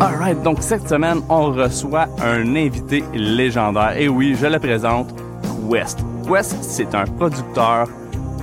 Alright, donc cette semaine, on reçoit un invité légendaire. Et oui, je le présente, Quest. Quest, c'est un producteur,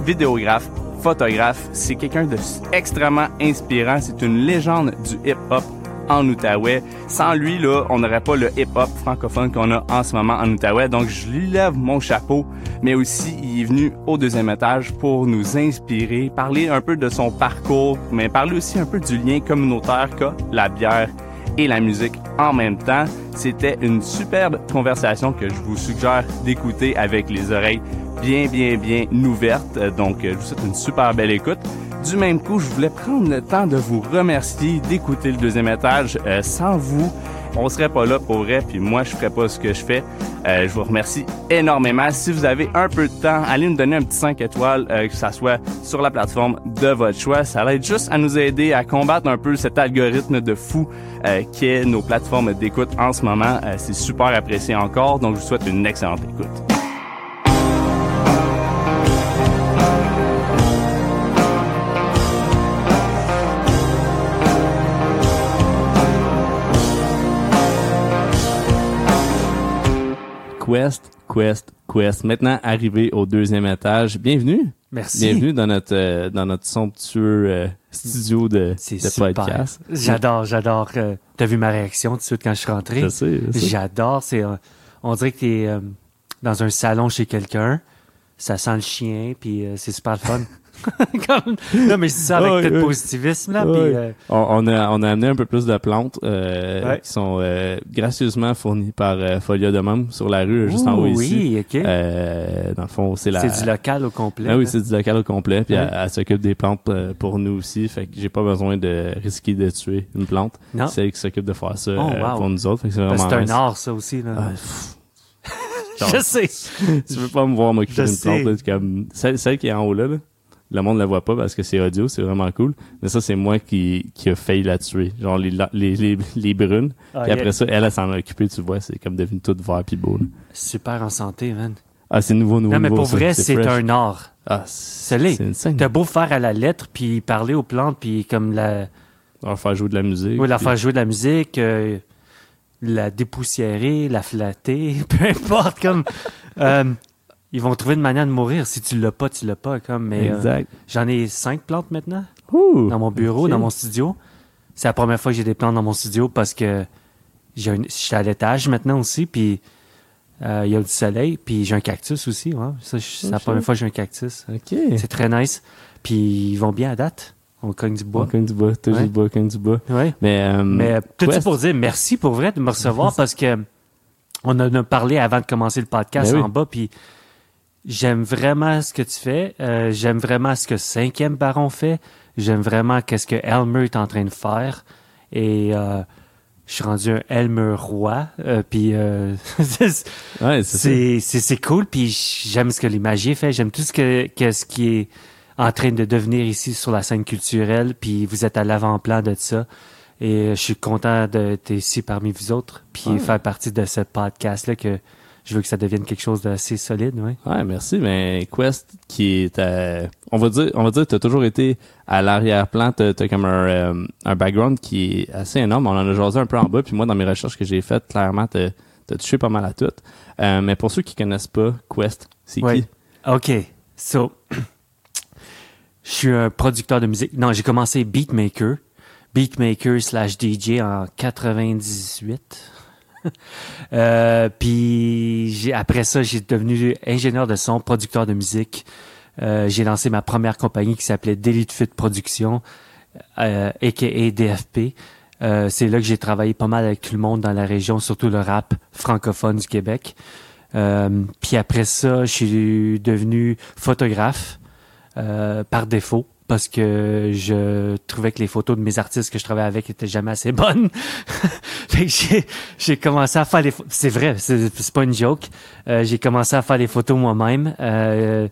vidéographe, photographe. C'est quelqu'un de extrêmement inspirant. C'est une légende du hip-hop en Outaouais. Sans lui, là, on n'aurait pas le hip-hop francophone qu'on a en ce moment en Outaouais. Donc, je lui lève mon chapeau. Mais aussi, il est venu au deuxième étage pour nous inspirer, parler un peu de son parcours, mais parler aussi un peu du lien communautaire qu'a la bière et la musique en même temps. C'était une superbe conversation que je vous suggère d'écouter avec les oreilles bien, bien, bien ouvertes. Donc, je vous souhaite une super belle écoute. Du même coup, je voulais prendre le temps de vous remercier d'écouter le deuxième étage. Euh, sans vous, on serait pas là pour vrai, puis moi, je ferais pas ce que je fais. Euh, je vous remercie énormément. Si vous avez un peu de temps, allez nous donner un petit 5 étoiles, euh, que ça soit sur la plateforme de votre choix. Ça va être juste à nous aider à combattre un peu cet algorithme de fou euh, qui nos plateformes d'écoute en ce moment. C'est super apprécié encore, donc je vous souhaite une excellente écoute. Quest, Quest, Quest. Maintenant arrivé au deuxième étage. Bienvenue. Merci. Bienvenue dans notre euh, dans notre somptueux euh, studio de, de super. podcast. J'adore, j'adore. euh, T'as vu ma réaction tout de suite quand je suis rentré? Je sais. J'adore. C'est, euh, on dirait que t'es dans un salon chez quelqu'un. Ça sent le chien, puis c'est super fun. Comme- non, mais je dis ça avec Ouais, ouais. positivisme, là. Ouais. euh, On, on a on a amené un peu plus de plantes euh, Ouais. qui sont euh, gracieusement fournies par euh, Folia de même sur la rue juste en haut ici. Oui, OK. Euh, dans le fond, c'est la C'est du local au complet. Ah oui, c'est du local au complet, puis Ouais. elle, elle s'occupe des plantes euh, pour nous aussi, fait que j'ai pas besoin de risquer de tuer une plante. Non. C'est elle qui s'occupe de faire ça Oh, euh, wow. pour nous autres, fait que c'est vraiment c'est un art, ça aussi. Là. Ah, je sais. tu veux pas me voir m'occuper d'une plante, là, comme celle, celle qui est en haut là, là, le monde la voit pas parce que c'est audio, c'est vraiment cool. Mais ça, c'est moi qui, qui a failli la tuer. Genre les, la- les, les, les brunes. Ah, puis après ça, elle, elle s'en a occupé, tu vois, c'est comme devenu tout vert pis beau. là. Super en santé, man. Ah, c'est nouveau, nouveau, non, mais nouveau, pour ça. vrai, c'est un art. Ah, C'est. T'as beau faire à la lettre, puis parler aux plantes, puis comme la... On va faire jouer de la musique. Oui, puis- faire jouer de la musique, euh, la dépoussiérer, la flatter, peu importe, comme... euh, ils vont trouver une manière de mourir. Si tu l'as pas, tu l'as pas, comme... Mais euh, Exact. j'en ai cinq plantes maintenant, Ouh, dans mon bureau, dans mon studio. C'est la première fois que j'ai des plantes dans mon studio parce que j'ai un, je suis à l'étage maintenant aussi, puis euh, il y a du soleil, puis j'ai un cactus aussi. Ouais. Ça, je- c'est la première fois que j'ai un cactus. Ok. C'est très nice. Puis ils vont bien à date. On cogne du bois. cogne du bois, toujours Ouais. du bois, cogne du bois. Ouais. Mais, euh, Mais euh, tout ça pour dire merci pour vrai de me recevoir parce que on en a parlé avant de commencer le podcast Ben oui. en bas, puis j'aime vraiment ce que tu fais. Euh, j'aime vraiment ce que Cinquième Baron fait. J'aime vraiment qu'est-ce que Elmer est en train de faire. Et euh, je suis rendu un Elmer roi. Euh, puis euh, c'est- ouais, c'est c'est cool. Puis j'aime ce que les magies fait. J'aime tout ce que qu'est-ce qui est en train de devenir ici sur la scène culturelle. Puis vous êtes à l'avant-plan de ça. Et je suis content d'être ici parmi vous autres. Puis Ouais. faire partie de ce podcast-là que je veux que ça devienne quelque chose d'assez solide. Ouais. Ouais, merci. Mais Quest, qui est, euh, on va dire, on va dire, t'as toujours été à l'arrière-plan. T'as, t'as comme un, euh, un background qui est assez énorme. On en a jasé un peu en bas. Puis moi, dans mes recherches que j'ai faites, clairement, t'as, t'as touché pas mal à tout. Euh, mais pour ceux qui connaissent pas Quest, c'est Ouais. qui? OK. So, je suis un producteur de musique. Non, j'ai commencé beatmaker. Beatmaker slash DJ en 98. euh, puis après ça, j'ai devenu ingénieur de son, producteur de musique. Euh, j'ai lancé ma première compagnie qui s'appelait Delete Fit Production, euh, aka DFP. Euh, c'est là que j'ai travaillé pas mal avec tout le monde dans la région, surtout le rap francophone du Québec. Puis après ça, je suis devenu photographe par défaut parce que je trouvais que les photos de mes artistes que je travaillais avec étaient jamais assez bonnes. j'ai, commencé à faire des photos. C'est vrai, c'est, pas une joke. Euh, j'ai commencé à faire des photos moi-même. Euh,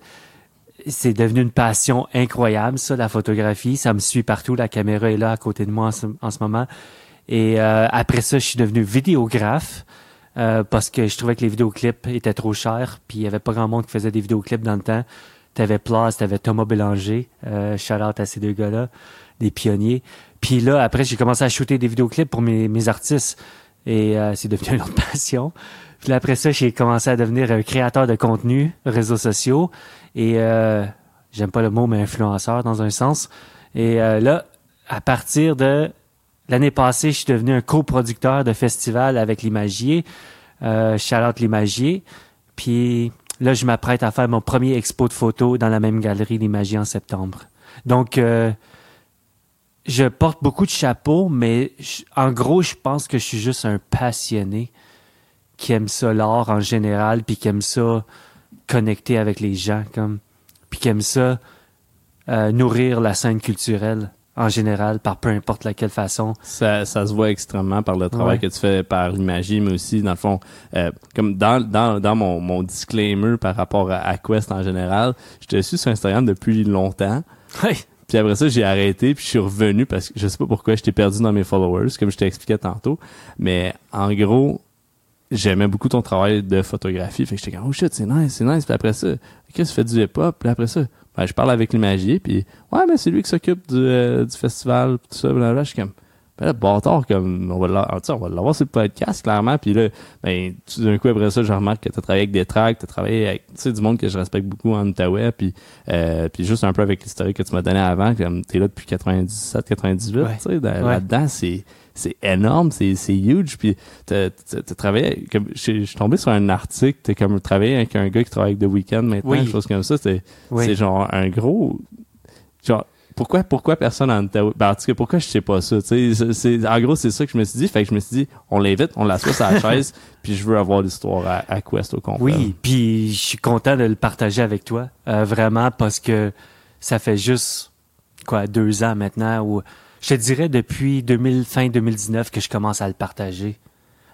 c'est devenu une passion incroyable, ça, la photographie. Ça me suit partout. La caméra est là à côté de moi en ce, en ce moment. Et euh, après ça, je suis devenu vidéographe parce que je trouvais que les vidéoclips étaient trop chers. Puis il y avait pas grand monde qui faisait des vidéoclips dans le temps. T'avais Place, t'avais Thomas Bélanger. Euh, shout out à ces deux gars-là, des pionniers. Puis là, après, j'ai commencé à shooter des vidéoclips pour mes, mes artistes. Et euh, c'est devenu une autre passion. Puis là, après ça, j'ai commencé à devenir un créateur de contenu, réseaux sociaux. Et euh, j'aime pas le mot, mais influenceur dans un sens. Et euh, là, à partir de l'année passée, je suis devenu un coproducteur de festival avec l'Imagier. Euh, Charlotte l'Imagier. Puis là, je m'apprête à faire mon premier expo de photos dans la même galerie l'Imagier en septembre. Donc, euh, je porte beaucoup de chapeaux, mais en gros, je pense que je suis juste un passionné qui aime ça l'art en général, puis qui aime ça connecter avec les gens, comme, puis qui aime ça euh, nourrir la scène culturelle en général, par peu importe laquelle façon. Ça, ça se voit extrêmement par le travail Ouais. que tu fais par l'imagie, mais aussi, dans le fond, euh, comme dans, dans, dans mon, mon disclaimer par rapport à, à Quest en général, je te suis sur Instagram depuis longtemps. Oui. Puis après ça, j'ai arrêté, puis je suis revenu parce que je sais pas pourquoi j'étais perdu dans mes followers, comme je t'expliquais tantôt. Mais en gros, j'aimais beaucoup ton travail de photographie. Fait que j'étais comme, oh shit, c'est nice, c'est nice. Puis après ça, qu'est-ce que tu fais du hip-hop? Puis après ça, ben, je parle avec l'imagier, puis ouais, mais c'est lui qui s'occupe du, euh, du festival, tout ça, blablabla. Je suis comme, ben là, bâtard, comme, on va l'avoir, tu sais, on va l'avoir sur le podcast, clairement. Puis là, ben, tout d'un coup, après ça, je remarque que t'as travaillé avec des tracks, t'as travaillé avec, tu sais, du monde que je respecte beaucoup en Outaouais, puis, euh, puis juste un peu avec l'historique que tu m'as donné avant, comme t'es là depuis 97, 98, Ouais. tu sais, Ouais. là-dedans, c'est, c'est énorme, c'est, c'est huge, puis t'as, travaillé, comme, je suis tombé sur un article, t'as comme travaillé avec un gars qui travaille avec The Weeknd maintenant, Oui. chose comme ça, c'est, Oui. c'est genre un gros, genre, pourquoi, pourquoi personne en Outaouais? Ben, en tout cas, pourquoi je sais pas ça? C'est- c'est, en gros, c'est ça que je me suis dit. Fait que je me suis dit, on l'invite, on l'assoit sur la chaise, puis je veux avoir l'histoire à, à Quest au complet. Oui, puis je suis content de le partager avec toi, euh, vraiment, parce que ça fait juste, quoi, deux ans maintenant, où je te dirais depuis 2000, fin 2019 que je commence à le partager,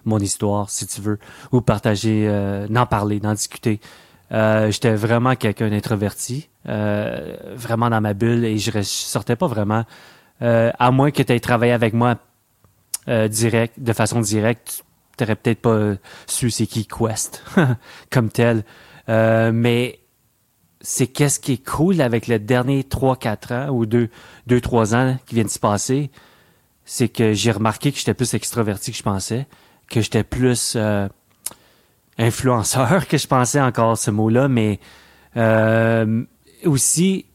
mon histoire, si tu veux, ou partager, euh, n'en parler, d'en discuter. Euh, J'étais vraiment quelqu'un d'introverti, euh, vraiment dans ma bulle, et je, je sortais pas vraiment, euh, à moins que tu aies travaillé avec moi euh, direct, de façon directe, tu peut-être pas su c'est qui Quest comme tel. Mais c'est qu'est-ce qui est cool avec le dernier 3-4 ans ou 2-3 ans qui viennent de se passer, c'est que j'ai remarqué que j'étais plus extroverti que je pensais, que j'étais plus euh, influenceur que je pensais encore ce mot-là, mais euh, aussi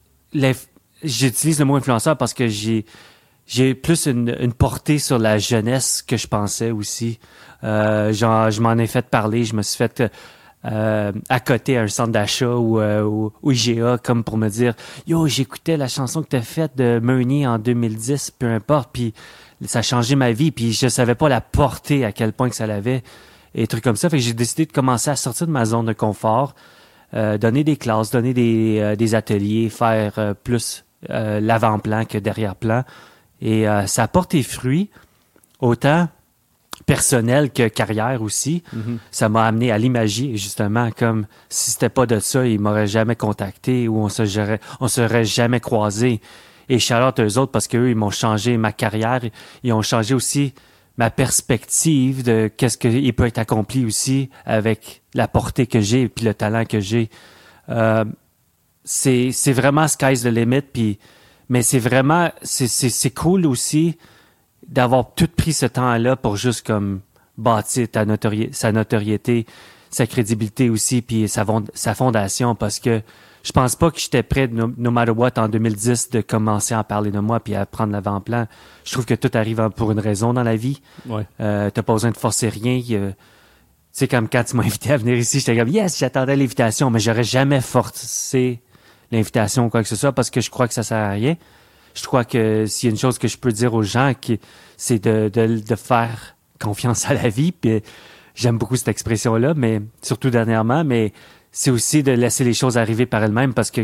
j'utilise le mot influenceur parce que j'ai j'ai plus une, une portée sur la jeunesse que je pensais aussi. Euh, genre, je m'en ai fait parler, je me suis fait euh, à côté à un centre d'achat ou, euh, comme pour me dire Yo, j'écoutais la chanson que t'as faite de Meunier en 2010, peu importe, puis ça a changé ma vie, puis je savais pas la portée à quel point que ça l'avait et trucs comme ça. Fait que j'ai décidé de commencer à sortir de ma zone de confort, euh, donner des classes, donner des, euh, ateliers, faire plus l'avant-plan que derrière-plan. Et ça a porté fruit, autant personnel que carrière aussi. Mhm. Ça m'a amené à l'imagier, justement, comme si c'était pas de ça, ils m'auraient jamais contacté ou on se serait, on serait jamais croisé. Et Charlotte, eux autres, parce qu'eux, ils m'ont changé ma carrière, ils ont changé aussi ma perspective de qu'est-ce qui peut être accompli aussi avec la portée que j'ai et puis le talent que j'ai. Euh, c'est c'est vraiment sky's the limit puis mais c'est vraiment c'est cool aussi d'avoir tout pris ce temps-là pour juste comme bâtir ta notori- sa notoriété, sa crédibilité aussi puis sa fond- sa fondation parce que je pense pas que j'étais prêt no, no matter what en 2010 de commencer à en parler de moi puis à prendre l'avant-plan. Je trouve que tout arrive pour une raison dans la vie. Ouais. Euh, t'as pas besoin de forcer rien. Tu sais, comme quand tu m'as invité à venir ici, j'étais comme, yes, j'attendais l'invitation, mais j'aurais jamais forcé l'invitation ou quoi que ce soit parce que je crois que ça sert à rien. Je crois que s'il y a une chose que je peux dire aux gens, c'est de faire confiance à la vie. Puis j'aime beaucoup cette expression-là, mais surtout dernièrement, mais c'est aussi de laisser les choses arriver par elles-mêmes parce que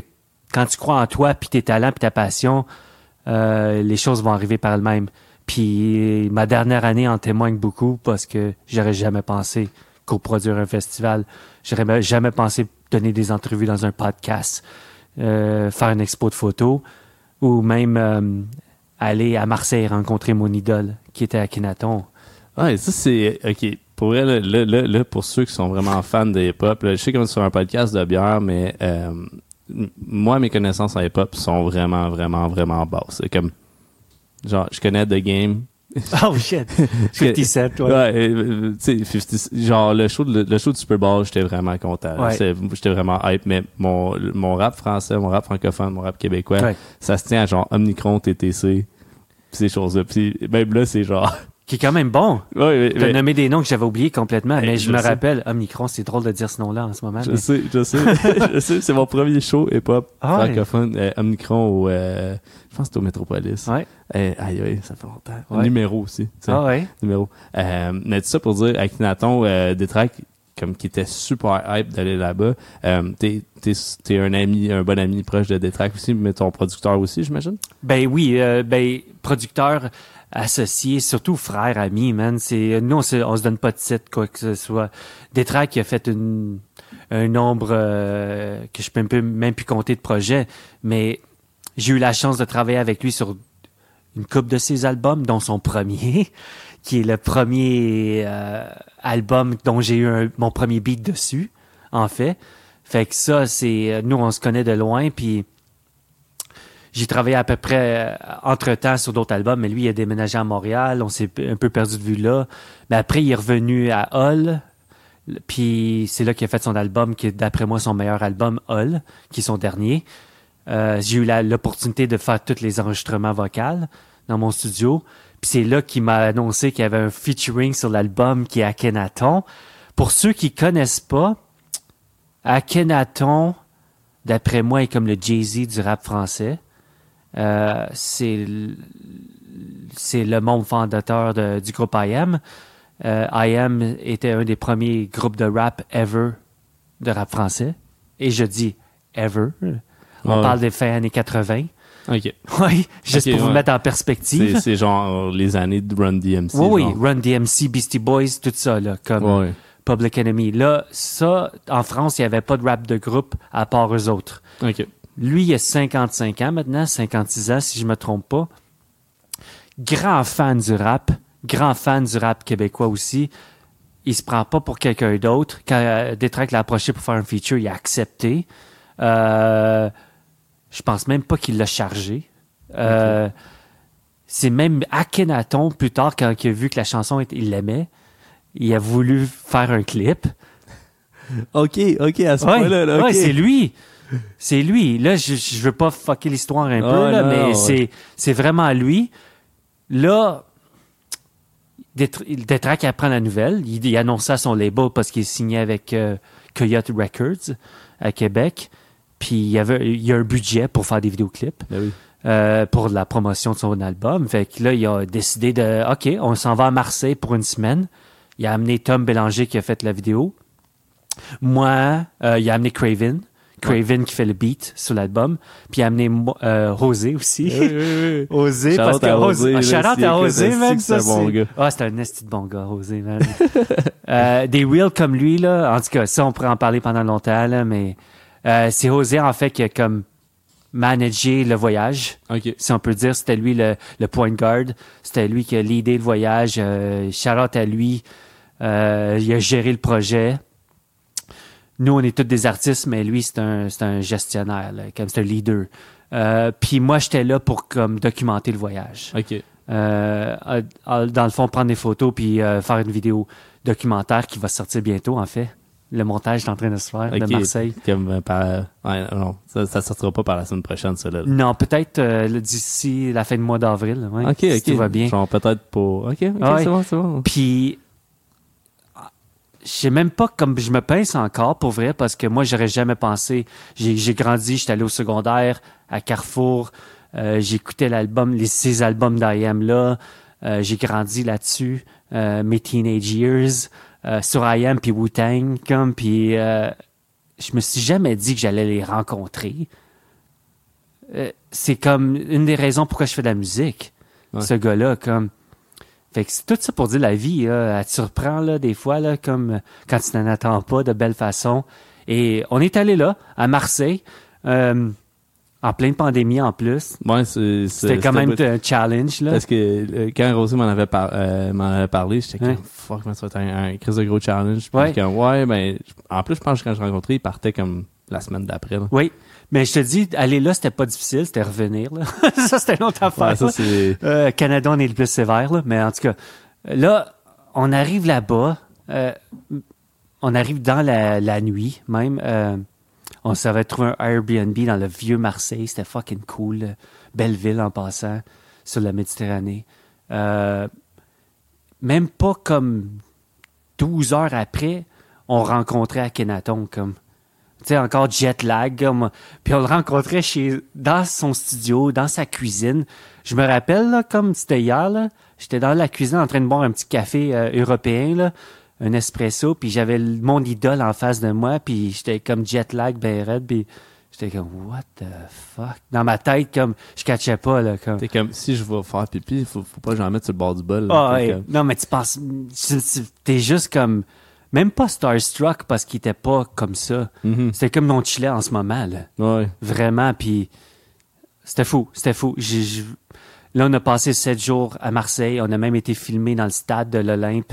quand tu crois en toi, puis tes talents, puis ta passion, euh, les choses vont arriver par elles-mêmes. Puis ma dernière année en témoigne beaucoup parce que j'aurais jamais pensé coproduire un festival. J'aurais jamais pensé donner des entrevues dans un podcast, euh, faire une expo de photos ou même euh, aller à Marseille rencontrer mon idole qui était à Kenaton. Ouais, ça c'est ok. Pour vrai, là, là, là, pour ceux qui sont vraiment fans de hip-hop, je sais qu'on est sur un podcast de bière, mais euh, moi, mes connaissances en hip-hop sont vraiment, vraiment, vraiment basses. C'est comme genre, je connais The Game. Oh shit. 57, ouais. Ouais, euh, tu sais, 50 genre, le show, de- le, show du Super Bowl, j'étais vraiment content. Ouais. J'étais j'étais vraiment hype, mais mon, mon rap français, mon rap francophone, mon rap québécois, Ouais. ça se tient à genre Omnicron, TTC, pis ces choses-là. Puis même là, c'est genre... Qui est quand même bon. T'as mais- nommé des noms que j'avais oubliés complètement, mais je, je me sais. rappelle, Omnicron, c'est drôle de dire ce nom-là en ce moment. Je mais- sais, je sais, je sais. C'est mon premier show hip-hop Ah francophone, euh, Omnicron au, euh, je pense que c'était au Métropolis. Ouais. Euh, aïe, aïe, ça fait longtemps. Ouais. Numéro aussi. tu sais. Ah ouais. Numéro. Euh, mais tout ça pour dire, avec Naton, euh, des tracks comme qui était super hype d'aller là-bas. Euh, t'es, t'es, t'es un ami, un bon ami proche de Détrac aussi, mais ton producteur aussi, j'imagine? Ben oui, euh, ben producteur associé, surtout frère, ami, man. C'est nous on se, on se donne pas de titre quoi que ce soit. Détrac qui a fait un nombre euh, que je peux même plus, compter de projets, mais j'ai eu la chance de travailler avec lui sur une coupe de ses albums, dont son premier, qui est le premier euh, album dont j'ai eu mon premier beat dessus, en fait. Fait que ça, c'est nous on se connaît de loin, puis j'ai travaillé à peu près entre temps sur d'autres albums, mais lui il a déménagé à Montréal, on s'est un peu perdu de vue là. Mais après il est revenu à Hull, puis c'est là qu'il a fait son album qui est d'après moi son meilleur album Hull, qui est son dernier. Euh, j'ai eu l'opportunité de faire tous les enregistrements vocaux dans mon studio. Puis c'est là qu'il m'a annoncé qu'il y avait un featuring sur l'album qui est Akhenaton. Pour ceux qui connaissent pas, Akhenaton, d'après moi, est comme le Jay-Z du rap français. Euh, c'est le membre fondateur de- du groupe IM. Euh, IM était un des premiers groupes de rap ever de rap français. Et je dis ever. On Ouais. parle des fins années 80. Ok. Oui, juste pour vous mettre en perspective. C'est, genre les années de Run DMC. oui, oui. Run DMC, Beastie Boys, tout ça, là, comme Ouais. Public Enemy. Là, ça, en France, il n'y avait pas de rap de groupe à part eux autres. Ok. Lui, il a 55 ans maintenant, 56 ans, si je me trompe pas. Grand fan du rap, grand fan du rap québécois aussi. Il se prend pas pour quelqu'un d'autre. Quand euh, Détrac l'a approché pour faire un feature, il a accepté. Euh, je pense même pas qu'il l'a chargé. Euh, C'est même Akhenaton, plus tard, quand il a vu que la chanson, était- il l'aimait, il a voulu faire un clip. Ok, ok, à ce Ouais, point-là, là, ouais, ok. c'est lui. C'est lui. Là, je, je veux pas fucker l'histoire un peu, Ah, là, non, mais ouais. c'est, c'est vraiment lui. Là, Détrac apprend la nouvelle. Il, il annonce ça à son label parce qu'il est signé avec euh, Coyote Records à Québec. Puis il y avait il y a un budget pour faire des vidéoclips Ben oui. euh, pour la promotion de son album. Fait que là, il a décidé de OK, on s'en va à Marseille pour une semaine. Il a amené Tom Bélanger qui a fait la vidéo. Moi, euh, il a amené Craven. Craven qui fait le beat sur l'album. Puis il a amené mo- euh, Rosé aussi. Oui, oui, oui. Osé, Shout parce out que à Osé, Osé, ah, là, shout out c'est- à ça, bon c'est- gars. Ah, c'est un esti de bon gars, Osé, man. Euh, des reels comme lui, là, en tout cas, ça, on pourrait en parler pendant longtemps, là, mais euh, c'est Osé, en fait, qui a comme managé le voyage, Ok. si on peut dire. C'était lui le, le point guard. C'était lui qui a leadé le voyage. Euh, shout out à lui. Euh, il a géré le projet. Nous, on est tous des artistes, mais lui, c'est un, c'est un gestionnaire, là, comme c'est un leader. Euh, Puis moi, j'étais là pour comme documenter le voyage. Ok. Euh, dans le fond, prendre des photos puis euh, faire une vidéo documentaire qui va sortir bientôt, en fait. Le montage est en train de se faire de Marseille. Comme par. Ouais, non, ça, ça sortira pas par la semaine prochaine, ça, là. Non, peut-être d'ici la fin du mois d'avril. Ouais, Ok, si ok. tout va bien. Genre peut-être pour. Ok, ok, ouais. c'est bon, c'est bon. Puis, je sais même pas comme je me pince encore, pour vrai, parce que moi, j'aurais jamais pensé. J'ai j'ai grandi, j'étais allé au secondaire, à Carrefour. Euh, J'écoutais l'album, les ces albums d'IM là. Euh, j'ai grandi là-dessus, euh, mes teenage years, euh, sur IM puis Wu-Tang, comme, puis euh, je me suis jamais dit que j'allais les rencontrer. Euh, c'est comme une des raisons pourquoi je fais de la musique. Ouais. Ce gars-là, comme. Fait que c'est tout ça pour dire la vie, là, elle te surprend là, des fois, là, comme quand tu n'en attends pas de belle façon. Et on est allé là, à Marseille, euh, en pleine pandémie en plus. Ouais, c'est. c'est- C'était quand même un challenge. Là. Parce que euh, quand Rosé m'en avait, par- euh, m'en avait parlé, j'étais Ouais. comme fuck, ça va être un, un crise de gros challenge. Puis Ouais. comme, ouais, ben, en plus, je pense que quand je l'ai rencontré, il partait comme la semaine d'après. là. Oui. Mais je te dis, aller là, c'était pas difficile, c'était revenir. Là. ça, c'était une autre affaire. Ouais, ça, là. c'est... Euh, Canada, on est le plus sévère, là. mais en tout cas, là, on arrive là-bas, euh, on arrive dans la, la nuit même. euh, on s'avait trouvé un Airbnb dans le vieux Marseille, c'était fucking cool. Belle ville en passant, sur la Méditerranée. Euh, même pas comme 12 heures après, on rencontrait Akhenaton, comme sais, encore jet lag. Comme, puis on le rencontrait chez, dans son studio, dans sa cuisine. Je me rappelle, là, comme c'était hier, là, j'étais dans la cuisine en train de boire un petit café euh, européen, là, un espresso, puis j'avais mon idole en face de moi, puis j'étais comme jet lag, ben raide, puis j'étais comme, what the fuck? Dans ma tête, comme, je catchais pas, là, comme... T'es comme, si je vais faire pipi, faut, faut pas que j'en mette sur le bord du bol. là. Ah, ouais. comme- Non, mais tu penses, t'es juste comme, même pas starstruck parce qu'il était pas comme ça. Mhm. C'était comme mon chillet en ce moment, là. Ouais. Vraiment, puis c'était fou, c'était fou. J'ai- j'ai- Là, on a passé sept jours à Marseille. On a même été filmé dans le stade de l'Olympe,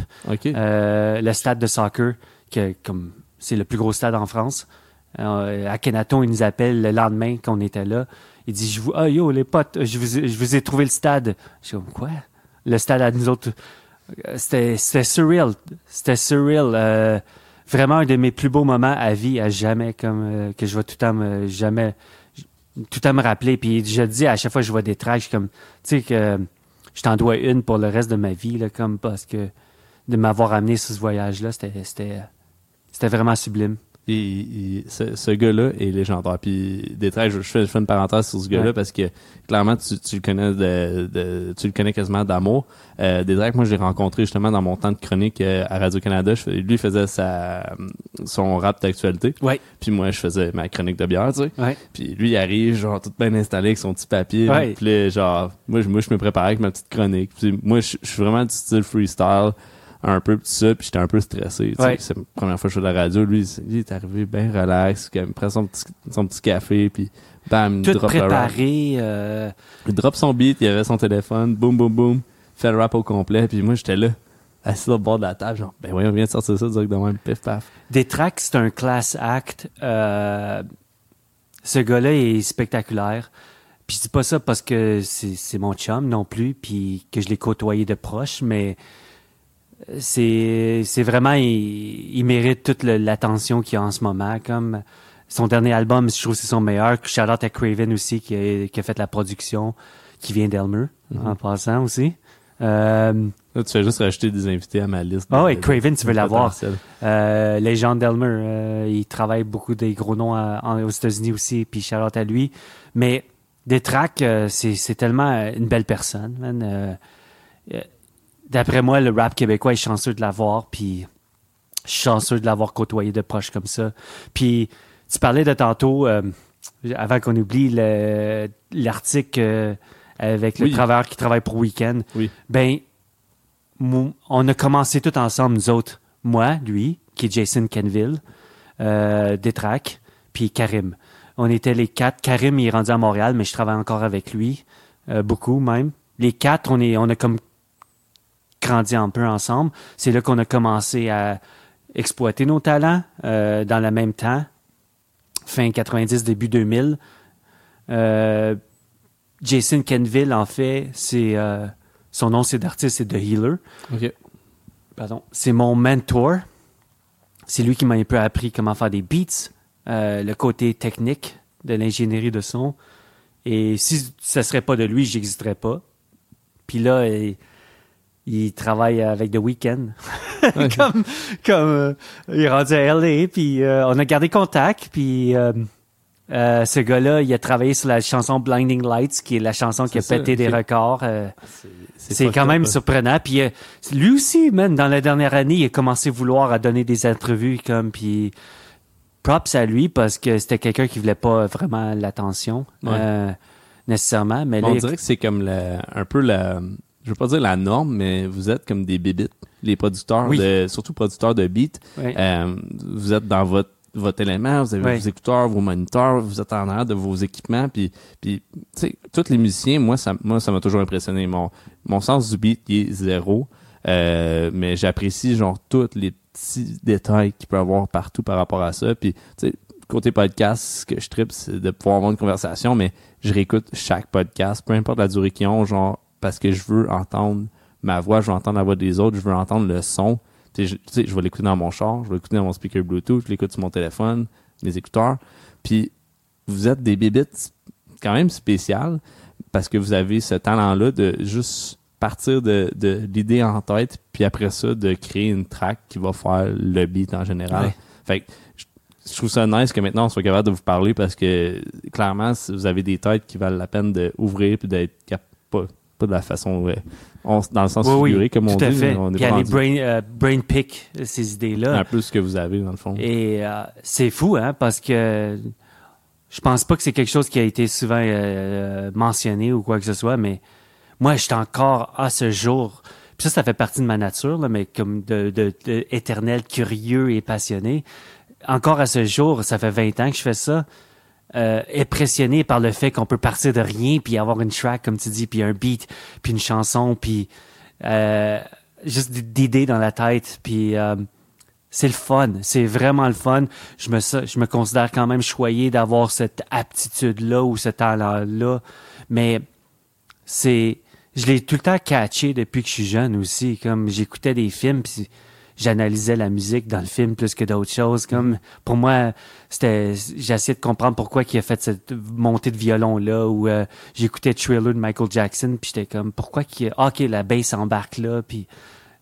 euh, le stade de soccer, que comme c'est le plus gros stade en France. Euh, à Kenaton, il nous appelle le lendemain qu'on était là. Il dit, je vous, ah yo les potes, je vous, ai- je vous ai trouvé le stade. Je suis comme quoi? Le stade à nous autres. Euh, C'était, surreal, c'était surreal. Euh, vraiment un de mes plus beaux moments à vie, à jamais, comme euh, que je vais tout le jamais, tout temps me rappeler. Puis je dis à chaque fois que je vois des tracks, je comme, tu sais que je t'en dois une pour le reste de ma vie, comme parce que de m'avoir amené sur ce voyage-là, c'était vraiment sublime. Et, et ce, ce gars-là est légendaire. Puis Détresse, je, je fais, je fais une parenthèse sur ce gars-là Ouais. parce que clairement tu, tu le connais de, de- tu le connais quasiment d'amour. Euh, Détresse, moi je l'ai rencontré justement dans mon temps de chronique euh, à Radio Canada. Je fais- lui il faisait sa son rap d'actualité. Ouais. Puis moi je faisais ma chronique de bière, tu sais. Ouais. Puis lui il arrive genre tout bien installé avec son petit papier. Puis genre moi je moi je me préparais avec ma petite chronique. Puis moi je je suis vraiment du style freestyle un peu tout ça puis j'étais un peu stressé. Ouais. c'est la première fois que je fais de la radio lui, il- il est arrivé bien relax il prend son petit son petit café puis bam il Tout drop le rap préparé. euh, il drop son beat il avait son téléphone boum boum boum fait le rap au complet puis moi j'étais là assis sur le bord de la table genre ben voyons viens de sortir ça direct de même pif paf Des tracks, c'est un class act. Euh, ce gars-là est spectaculaire. Puis je dis pas ça parce que c'est c'est mon chum non plus, puis que je l'ai côtoyé de proche, mais c'est c'est vraiment il, il mérite toute l'attention qu'il a en ce moment. Comme son dernier album, je trouve c'est son meilleur. Shout out à Craven aussi qui a, qui a fait la production, qui vient d'Elmer en passant aussi. Euh, là tu fais juste rajouter des invités à ma liste Ah de- ouais, de- Craven, tu veux l'avoir. Euh, Légende Delmer, euh, il travaille beaucoup des gros noms à- en- aux États-Unis aussi, puis out à lui. Mais des tracks, euh, c'est c'est tellement euh, une belle personne. man. D'après moi, le rap québécois est chanceux de l'avoir, puis chanceux de l'avoir côtoyé de proche comme ça. Puis tu parlais de tantôt, euh, avant qu'on oublie le- l'article euh, avec le Oui. travailleur qui travaille pour Weekend. Oui. Ben, on a commencé tout ensemble, nous autres. Moi, lui, qui est Jason Kenville, euh, Détrac, puis Karim. On était les quatre. Karim, il est rendu à Montréal, mais je travaille encore avec lui, beaucoup même. Les quatre, on, est, on a comme grandi un peu ensemble. C'est là qu'on a commencé à exploiter nos talents euh, dans le même temps, fin 90, début 2000. Euh, Jason Kenville, en fait, c'est euh, son nom, c'est d'artiste, c'est The Healer. ok Pardon. C'est mon mentor. C'est lui qui m'a un peu appris comment faire des beats, le côté technique de l'ingénierie de son. Et si ça serait pas de lui, j'existerais pas. Puis là, il, il travaille avec The Weeknd. comme, comme euh, il est rendu à LA, puis euh, on a gardé contact, puis euh, ce gars-là, il a travaillé sur la chanson Blinding Lights, qui est la chanson qui a ça, pété des records. c'est quand même surprenant. Puis lui aussi, man, dans la dernière année, il a commencé à vouloir à donner des entrevues comme puis props à lui parce que c'était quelqu'un qui voulait pas vraiment l'attention Ouais. nécessairement. Mais là, on dirait que c'est comme la, un peu la, je veux pas dire la norme, mais vous êtes comme des bébites, les producteurs, Oui. de, surtout producteurs de beats. Euh, vous êtes dans votre votre élément, vous avez vos écouteurs, vos moniteurs, vous êtes en arrière de vos équipements, puis puis tu sais, tous les musiciens, moi ça moi ça m'a toujours impressionné. Mon mon sens du beat il est zéro, euh, mais j'apprécie genre tous les petits détails qu'il peut y avoir partout par rapport à ça, puis tu sais côté podcast, ce que je tripe, c'est de pouvoir avoir une conversation, mais je réécoute chaque podcast, peu importe la durée qu'ils ont, genre, parce que je veux entendre ma voix, je veux entendre la voix des autres, je veux entendre le son. Tu sais, je, je vais l'écouter dans mon char, je vais l'écouter dans mon speaker Bluetooth, je l'écoute sur mon téléphone, mes écouteurs. Puis vous êtes des bébites quand même spéciales parce que vous avez ce talent-là de juste partir de, de l'idée en tête, puis après ça, de créer une track qui va faire le beat en général. Ouais. Fait que je, je trouve ça nice que maintenant on soit capable de vous parler parce que clairement, vous avez des têtes qui valent la peine d'ouvrir puis d'être cap- pas, pas de la façon ouais, on- dans le sens Oui, figuré oui, comme on tout à fait. on est rendu brain, euh, brain pick ces idées-là. un peu ce que vous avez dans le fond. Et euh, c'est fou, hein, parce que je pense pas que c'est quelque chose qui a été souvent euh, mentionné ou quoi que ce soit, mais moi, je suis encore à ce jour. Puis ça, ça fait partie de ma nature, là, mais comme de, de, de éternel curieux et passionné. Encore à ce jour, ça fait 20 ans que je fais ça. Euh, impressionné par le fait qu'on peut partir de rien puis avoir une track comme tu dis puis un beat puis une chanson puis euh, juste d'idées dans la tête puis euh, c'est le fun, c'est vraiment le fun. Je me, je me considère quand même choyé d'avoir cette aptitude-là ou ce talent-là, mais c'est, je l'ai tout le temps catché depuis que je suis jeune aussi. Comme j'écoutais des films, puis j'analysais la musique dans le film plus que d'autres choses. Comme pour moi, c'était, j'essayais de comprendre pourquoi il a fait cette montée de violon là. Ou euh, j'écoutais Thriller de Michael Jackson, puis j'étais comme pourquoi qu'il, ah, ok, la bass embarque là, puis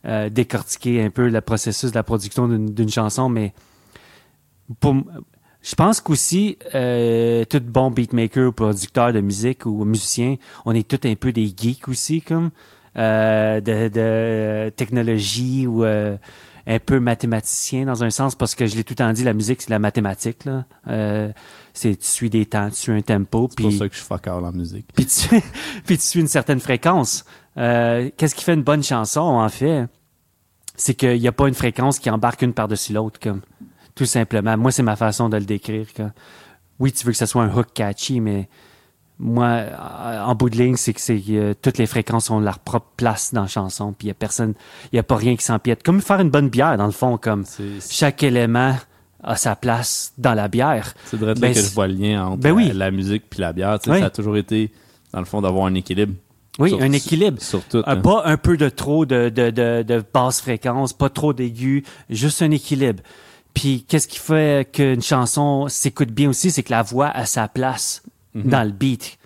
euh, décortiquer un peu le processus de la production d'une chanson, mais pour, je pense qu'aussi, euh, tout bon beatmaker ou producteur de musique ou musicien, on est tous un peu des geeks aussi, comme euh, de, de technologie ou euh, un peu mathématicien dans un sens, parce que je l'ai tout le temps dit, la musique, c'est la mathématique. Là. Euh, c'est tu suis des temps, tu suis un tempo. C'est pour ça que je suis fuck all en musique. puis tu, puis tu suis une certaine fréquence. Euh, Qu'est-ce qui fait une bonne chanson, en fait? C'est qu'il n'y a pas une fréquence qui embarque une par-dessus l'autre, comme tout simplement. Moi, c'est ma façon de le décrire. Oui, tu veux que ce soit un hook catchy, mais moi, euh, en bout de ligne, c'est que c'est euh, toutes les fréquences ont leur propre place dans la chanson, puis il y a personne, il y a pas rien qui s'empiète. Comme faire une bonne bière, dans le fond, comme chaque élément a sa place dans la bière. c'est là Ben, que je vois le lien entre Ben oui. la, la musique puis la bière. Oui. Ça a toujours été, dans le fond, d'avoir un équilibre. Oui, Sur- un équilibre. Sur tout. Hein. pas un peu de trop de, de, de, de basse fréquence, pas trop d'aigu, juste un équilibre. Puis qu'est-ce qui fait qu'une chanson s'écoute bien aussi, c'est que la voix a sa place Mhm. dans le beat.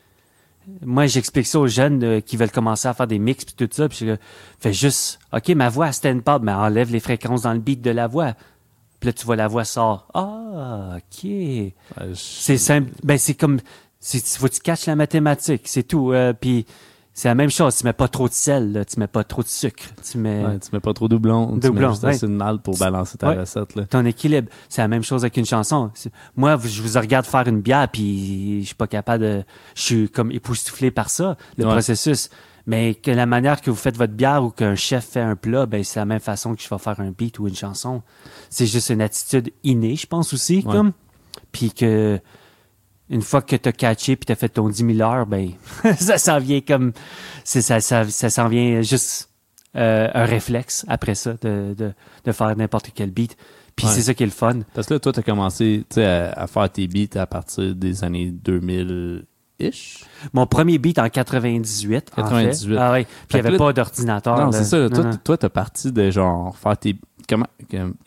Moi, j'explique ça aux jeunes euh, qui veulent commencer à faire des mix puis tout ça, puis je fais juste, ok, ma voix elle stand pas, mais enlève les fréquences dans le beat de la voix. Puis là, tu vois la voix sort. Ah, ok. Ouais, je- C'est simple. Ben, c'est comme, faut que tu caches la mathématique, c'est tout. Euh, puis c'est la même chose. Tu mets pas trop de sel, là, tu mets pas trop de sucre. Tu mets Ouais, tu mets pas trop doublon. tu Doublon, mets juste ouais. assez de mal pour balancer ta Ouais. recette. Là. ton équilibre. C'est la même chose avec une chanson. Moi, je vous regarde faire une bière, puis je suis pas capable de, je suis comme époustouflé par ça, le processus. Mais que la manière que vous faites votre bière ou qu'un chef fait un plat, ben c'est la même façon que je vais faire un beat ou une chanson. C'est juste une attitude innée, je pense aussi, comme. Puis que une fois que t'as catché puis t'as fait ton 10 000 heures, ben ça s'en vient comme ça ça, ça s'en vient juste euh, un réflexe après ça de, de, de faire n'importe quel beat. Puis Ouais. c'est ça qui est le fun. Parce que là, toi, t'as commencé tu à, à faire tes beats à partir des années 2000-ish. Mon premier beat en 98. en fait. 98. Ah oui. Puis il n'y avait là- pas d'ordinateur. non, c'est ça. Non, toi, non. t- toi, t'as parti de genre faire tes. Comment,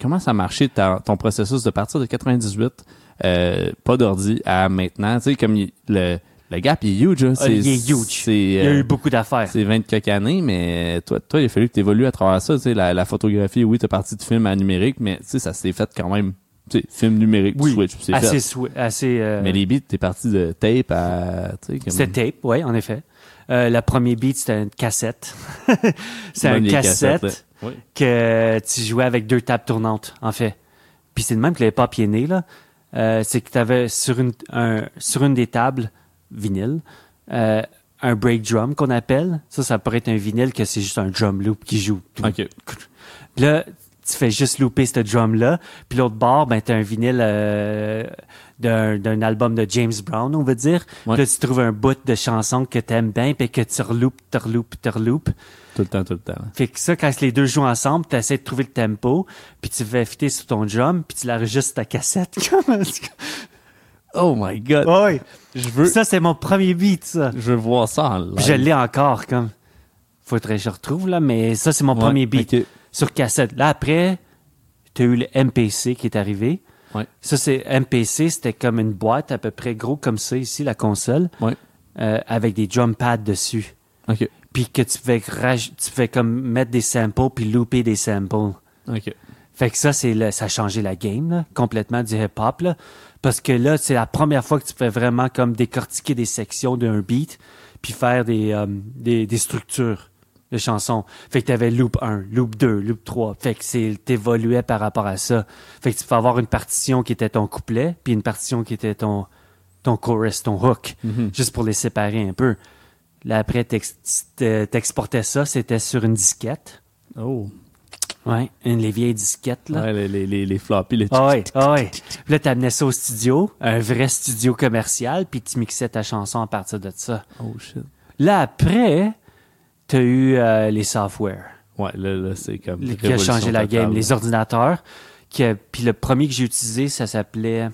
comment ça a marché ta- ton processus de partir de 98, euh, pas d'ordi, à maintenant? Tu sais, comme il- le, le gap, il est huge. hein. Ah, il est huge. C'est, Il y a euh, eu beaucoup d'affaires. C'est 20 quelques années, mais toi, toi, il a fallu que tu évolues à travers ça. Tu sais, la, la photographie, oui, t'es parti de film à numérique, mais tu sais, ça s'est fait quand même. Tu sais, film numérique, Oui, switch, c'est Assez, fait. assez. euh, Mais les beats, t'es parti de tape à. Tu comme- C'était tape, oui, en effet. Euh, le premier beat, c'était une cassette. c'est Bonne un les cassette que tu jouais avec deux tables tournantes, en fait. Puis c'est le même que le hip-hop est né, là. Euh, c'est que tu avais sur une, un, sur une des tables, vinyle, euh, un break drum qu'on appelle. Ça, ça pourrait être un vinyle que c'est juste un drum loop qui joue. OK. Puis là, tu fais juste louper ce drum-là. Puis l'autre bord, ben, t'as un vinyle euh, d'un album de James Brown, on va dire. Ouais. Puis là, tu trouves un bout de chanson que t'aimes bien, puis que tu reloupes, tu reloupes, tu reloupes. Tout le temps, tout le temps. Fait que ça, quand les deux jouent ensemble, tu essaies de trouver le tempo, puis tu fais fitter sur ton drum, puis tu l'enregistres ta cassette. Oh my god. ouais. Je veux, Ça, c'est mon premier beat, ça. je veux voir ça en live. Puis je l'ai encore, comme. Faudrait que je retrouve, là, mais ça, c'est mon Ouais, premier beat sur cassette. Là, après, tu as eu le MPC qui est arrivé. Ouais. Ça, c'est MPC, c'était comme une boîte à peu près gros comme ça, ici, la console, Ouais. euh, avec des drum pads dessus. Puis que tu fais, tu fais comme mettre des samples puis looper des samples. Fait que ça, c'est ça a changé la game, là, complètement du hip-hop, là. Parce que là, c'est la première fois que tu fais vraiment comme décortiquer des sections d'un beat, puis faire des, euh, des, des structures de chansons. Fait que t'avais loop 1, loop 2, loop 3. Fait que c'est, t'évoluais par rapport à ça. Fait que tu peux avoir une partition qui était ton couplet, puis une partition qui était ton, ton chorus, ton hook, Mhm. juste pour les séparer un peu. Là, après, t'ex- t'exportais ça, c'était sur une disquette. Oh. Ouais, une les vieilles disquettes, là. Ouais, les, les, les, les floppies, les Ah ouais, ah ouais. Puis là, t'amenais ça au studio, un vrai studio commercial, puis tu mixais ta chanson à partir de ça. Oh shit. Là, après, t'as eu euh, les softwares Ouais, là, là c'est comme. les- qui a changé la game, les ordinateurs. Qui a- puis le premier que j'ai utilisé, ça s'appelait...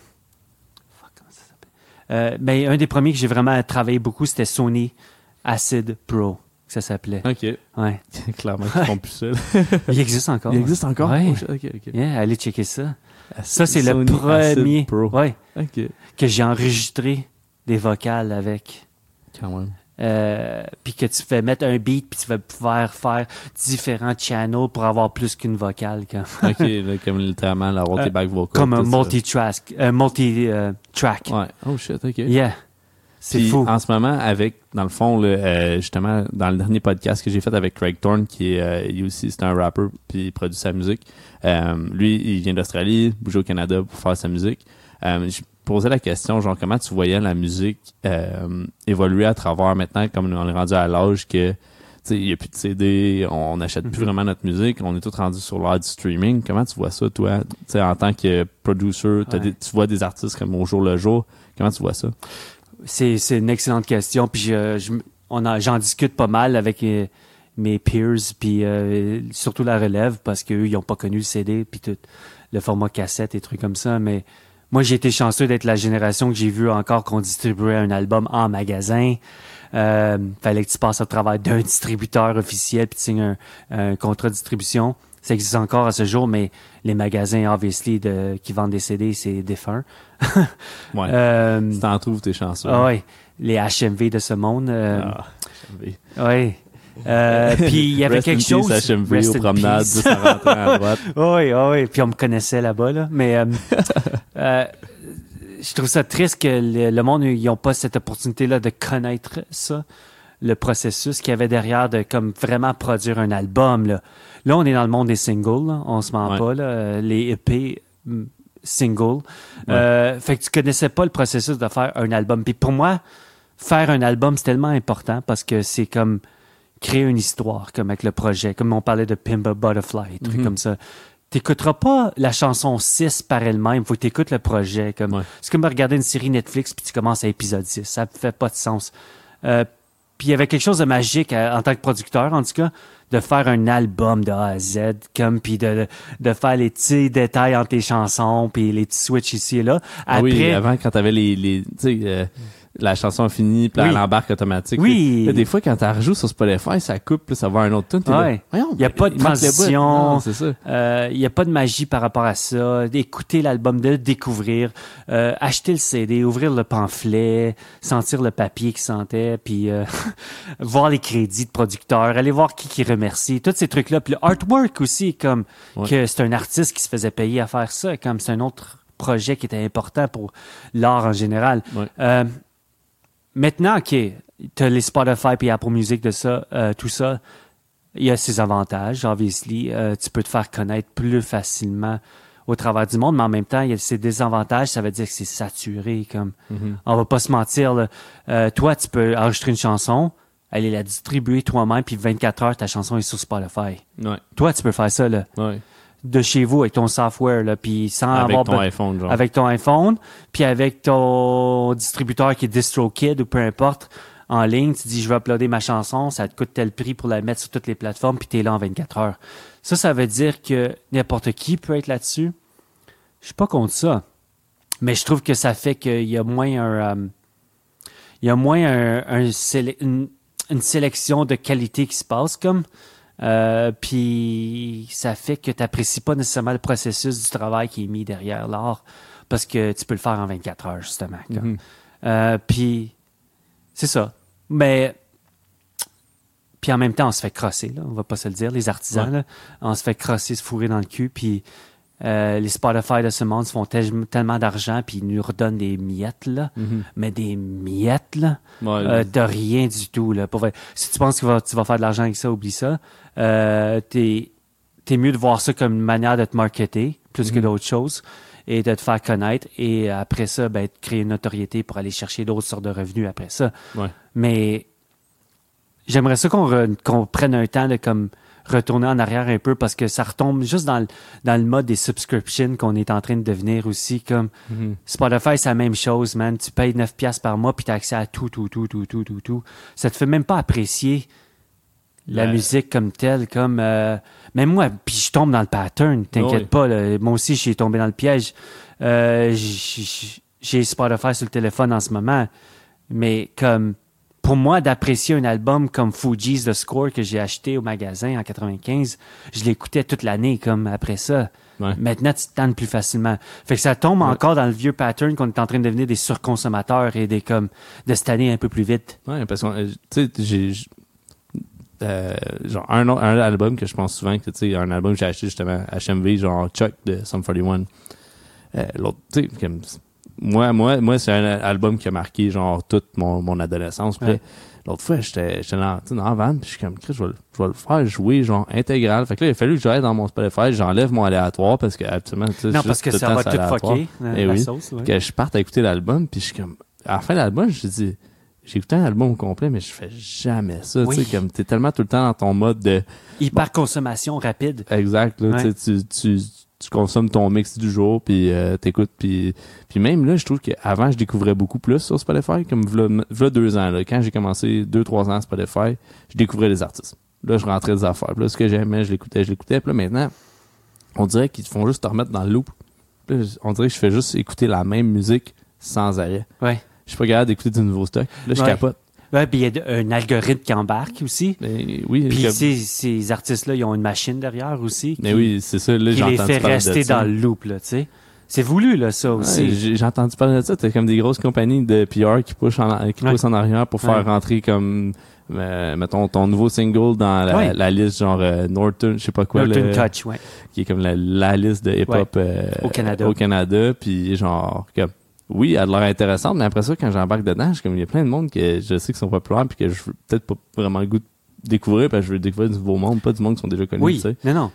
Fuck, comment ça s'appelait? Euh, ben, un des premiers que j'ai vraiment travaillé beaucoup, c'était Sony Acid Pro, que ça s'appelait. Ok. Ouais. Clairement, ils font plus ça. Il existe encore. Il existe encore? Ouais. Ok, ok. Yeah, allez checker ça. Ça, c'est le premier Pro. ouais, Ok. que j'ai enregistré des vocales avec. Quand même. Euh, puis que tu fais mettre un beat, puis tu vas pouvoir faire différents channels pour avoir plus qu'une vocale. Comme, Ok, là, comme littéralement la tes back vocals. comme un multi-track. Un multi-track. Ouais. Oh shit, ok. yeah. C'est fou. En ce moment, avec, dans le fond, euh, justement, dans le dernier podcast que j'ai fait avec Craig Thorne, qui est, euh, lui aussi, c'est un rapper, puis il produit sa musique. Euh, lui, il vient d'Australie, bouge au Canada pour faire sa musique. Euh, je posais la question, genre, comment tu voyais la musique euh, évoluer à travers maintenant, comme on est rendu à l'âge que, tu sais, il n'y a plus de CD, on n'achète plus Mhm. vraiment notre musique, on est tous rendus sur l'ère du streaming. Comment tu vois ça, toi, tu sais, en tant que producer, t'as Ouais. des- tu vois des artistes comme au jour le jour, comment tu vois ça? C'est, une excellente question. Puis je, je- on j'en discute pas mal avec euh, mes peers, puis euh, surtout la relève, parce qu'eux, ils n'ont pas connu le CD, puis tout le format cassette et trucs comme ça. Mais moi, j'ai été chanceux d'être la génération que j'ai vu encore qu'on distribuait un album en magasin. Euh, fallait que tu passes au travers d'un distributeur officiel, puis tu signes un, un contrat de distribution. Ça existe encore à ce jour, mais les magasins, obviously, de, qui vendent des CD, c'est défunt. Ouais. Euh, Si t'en trouves, t'es chanceux. ah ouais, les HMV de ce monde. euh, Ah, HMV. Ouais. Euh, puis il y avait quelque chose. peace, HMV Rest aux promenades, peace. juste en rentrant à droite. Oui, oui. Puis on me connaissait là-bas, là. Mais euh, euh, je trouve ça triste que le, le monde, ils n'ont pas cette opportunité-là de connaître ça, le processus qu'il y avait derrière de comme vraiment produire un album. Là, là on est dans le monde des singles, là. on se ment Ouais. pas, là. les EP mm, singles. Euh, fait que tu connaissais pas le processus de faire un album. Puis pour moi, faire un album, c'est tellement important parce que c'est comme créer une histoire, comme avec le projet, comme on parlait de Pimp a Butterfly, des trucs Mhm. comme ça. T'écouteras pas la chanson 6 par elle-même, faut que t'écoutes le projet. Comme, Ouais. C'est comme regarder une série Netflix puis tu commences à épisode 6. Ça fait pas de sens. Euh, puis il y avait quelque chose de magique euh, en tant que producteur, en tout cas, de faire un album de A à Z, comme puis de, de faire les petits détails entre les chansons, puis les petits switches ici et là. Ah oui, avant, quand t'avais les, les, euh, la chanson finie, puis Oui. elle embarque automatique. Oui. Là, des fois, quand t'as rejoue sur Spotify, ça coupe, puis ça va à un autre tune. t'es Ouais. Il y a pas de transition. Euh, Il n'y a pas de magie par rapport à ça. D'écouter l'album, de le découvrir, euh, acheter le CD, ouvrir le pamphlet, sentir le papier qui sentait, puis euh, voir les crédits de producteurs, aller voir qui qui remercie, tous ces trucs-là. Puis le artwork aussi, comme Ouais. que c'est un artiste qui se faisait payer à faire ça, comme c'est un autre projet qui était important pour l'art en général. Ouais. Maintenant, OK, tu as les Spotify et Apple Music de ça, euh, tout ça. Il y a ses avantages, obviously. Euh, tu peux te faire connaître plus facilement au travers du monde, mais en même temps, il y a ses désavantages. Ça veut dire que c'est saturé. Comme, Mhm. on va pas se mentir. là. Euh, toi, tu peux enregistrer une chanson, aller la distribuer toi-même, puis 24 heures, ta chanson est sur Spotify. Ouais, Toi, tu peux faire ça. Là. ouais. De chez vous avec ton software, là, puis sans Avec avoir ton iPhone, genre. avec ton iPhone, puis avec ton distributeur qui est DistroKid ou peu importe, en ligne, tu dis je vais uploader ma chanson, ça te coûte tel prix pour la mettre sur toutes les plateformes, puis t'es là en 24 heures. Ça, ça veut dire que n'importe qui peut être là-dessus. Je suis pas contre ça. Mais je trouve que ça fait qu'il y a moins un. euh, il y a moins un, un sélec- une, une sélection de qualité qui se passe comme. Euh, puis ça fait que tu n'apprécies pas nécessairement le processus du travail qui est mis derrière l'art parce que tu peux le faire en 24 heures, justement. Mhm. Euh, puis c'est ça. Mais puis en même temps, on se fait crosser, là, on va pas se le dire, les artisans, Ouais. là, on se fait crosser, se fourrer dans le cul, puis euh, les Spotify de ce monde font tel- tellement d'argent, puis ils nous redonnent des miettes, là, Mhm. mais des miettes, là, Ouais, euh, de rien du tout, là. Pour. Si tu penses que va- tu vas faire de l'argent avec ça, oublie ça. Euh, t'es, mieux de voir ça comme une manière de te marketer, plus que Mhm. d'autres choses, et de te faire connaître, et après ça, ben, de créer une notoriété pour aller chercher d'autres sortes de revenus après ça. Ouais. Mais j'aimerais ça qu'on prenne un temps de comme retourner en arrière un peu parce que ça retombe juste dans le, dans le mode des subscriptions qu'on est en train de devenir aussi comme Mhm. Spotify c'est la même chose man tu payes 9 pièces par mois puis tu as accès à tout tout tout tout tout tout tout ça te fait même pas apprécier la Ouais. musique comme telle comme euh, même moi puis je tombe dans le pattern t'inquiète pas là. moi aussi j'ai tombé dans le piège Euh, j'ai Spotify sur le téléphone en ce moment mais comme pour moi d'apprécier un album comme Fuji's The Score que j'ai acheté au magasin en 95, je l'écoutais toute l'année comme après ça. Ouais. Maintenant, tu te tannes plus facilement. Fait que ça tombe Ouais. encore dans le vieux pattern qu'on est en train de devenir des surconsommateurs et des comme de cette année un peu plus vite. Ouais, parce que, euh, tu sais, j'ai. j'- euh, genre, un, album que je pense souvent que, tu sais, un album que j'ai acheté justement, HMV, genre Chuck de Sum 41. Euh, L'autre, tu sais, comme. Moi, moi, moi c'est un album qui a marqué, genre, toute mon, mon adolescence. Ouais. L'autre fois, j'étais dans, tu sais, dans la van, puis je suis comme, Chris, je vais, le- je vais le faire jouer, genre, intégral. Fait que là, il a fallu que j'aille dans mon Spotify, j'enlève mon aléatoire, parce que, absolument, tu sais, Non, parce que tout ça temps, va tout fucker la, Eh la oui. sauce. ouais. que je parte à écouter l'album, puis je suis comme, à la fin de l'album, je dis, j'ai écouté un album au complet, mais je fais jamais ça, Oui. tu sais, comme t'es tellement tout le temps dans ton mode de, Hyper consommation rapide. exact, là, Ouais. tu tu, tu, consommes ton mix du jour, puis euh, t'écoutes, puis, puis même là, je trouve qu'avant, je découvrais beaucoup plus sur Spotify, comme v'là, v'là deux ans, là, quand j'ai commencé deux, trois ans à Spotify, je découvrais les artistes. Là, je rentrais des affaires, puis là, ce que j'aimais, je l'écoutais, je l'écoutais, puis là, maintenant, on dirait qu'ils te font juste te remettre dans le loop. Là, on dirait que je fais juste écouter la même musique sans arrêt. Ouais. Je suis pas capable d'écouter du nouveau stock. Là, je Ouais. capote. Ouais, puis il y a un algorithme qui embarque aussi. Mais oui, Puis ces, ces artistes-là, ils ont une machine derrière aussi. mais qui- oui, c'est ça. Là, qui j'ai les fait rester dans le loop, là, tu sais. C'est voulu, là, ça aussi. j'ai j'ai entendu parler de ça. T'as comme des grosses compagnies de PR qui poussent en, qui Ouais. poussent en arrière pour faire Ouais. rentrer comme, euh, mettons, ton nouveau single dans la, Ouais. la liste genre euh, Norton, je sais pas quoi, Norton le- Touch, ouais. qui est comme la, la liste de hip-hop euh, Au Canada. Au Canada, puis genre, comme, oui, elle a l'air intéressante, mais après ça, quand j'embarque dedans, je suis comme, il y a plein de monde que je sais qui sont populaires, puis que je veux peut-être pas vraiment le goût de découvrir, parce que je veux découvrir du nouveau monde, pas du monde qui sont déjà connus, Oui, non, non.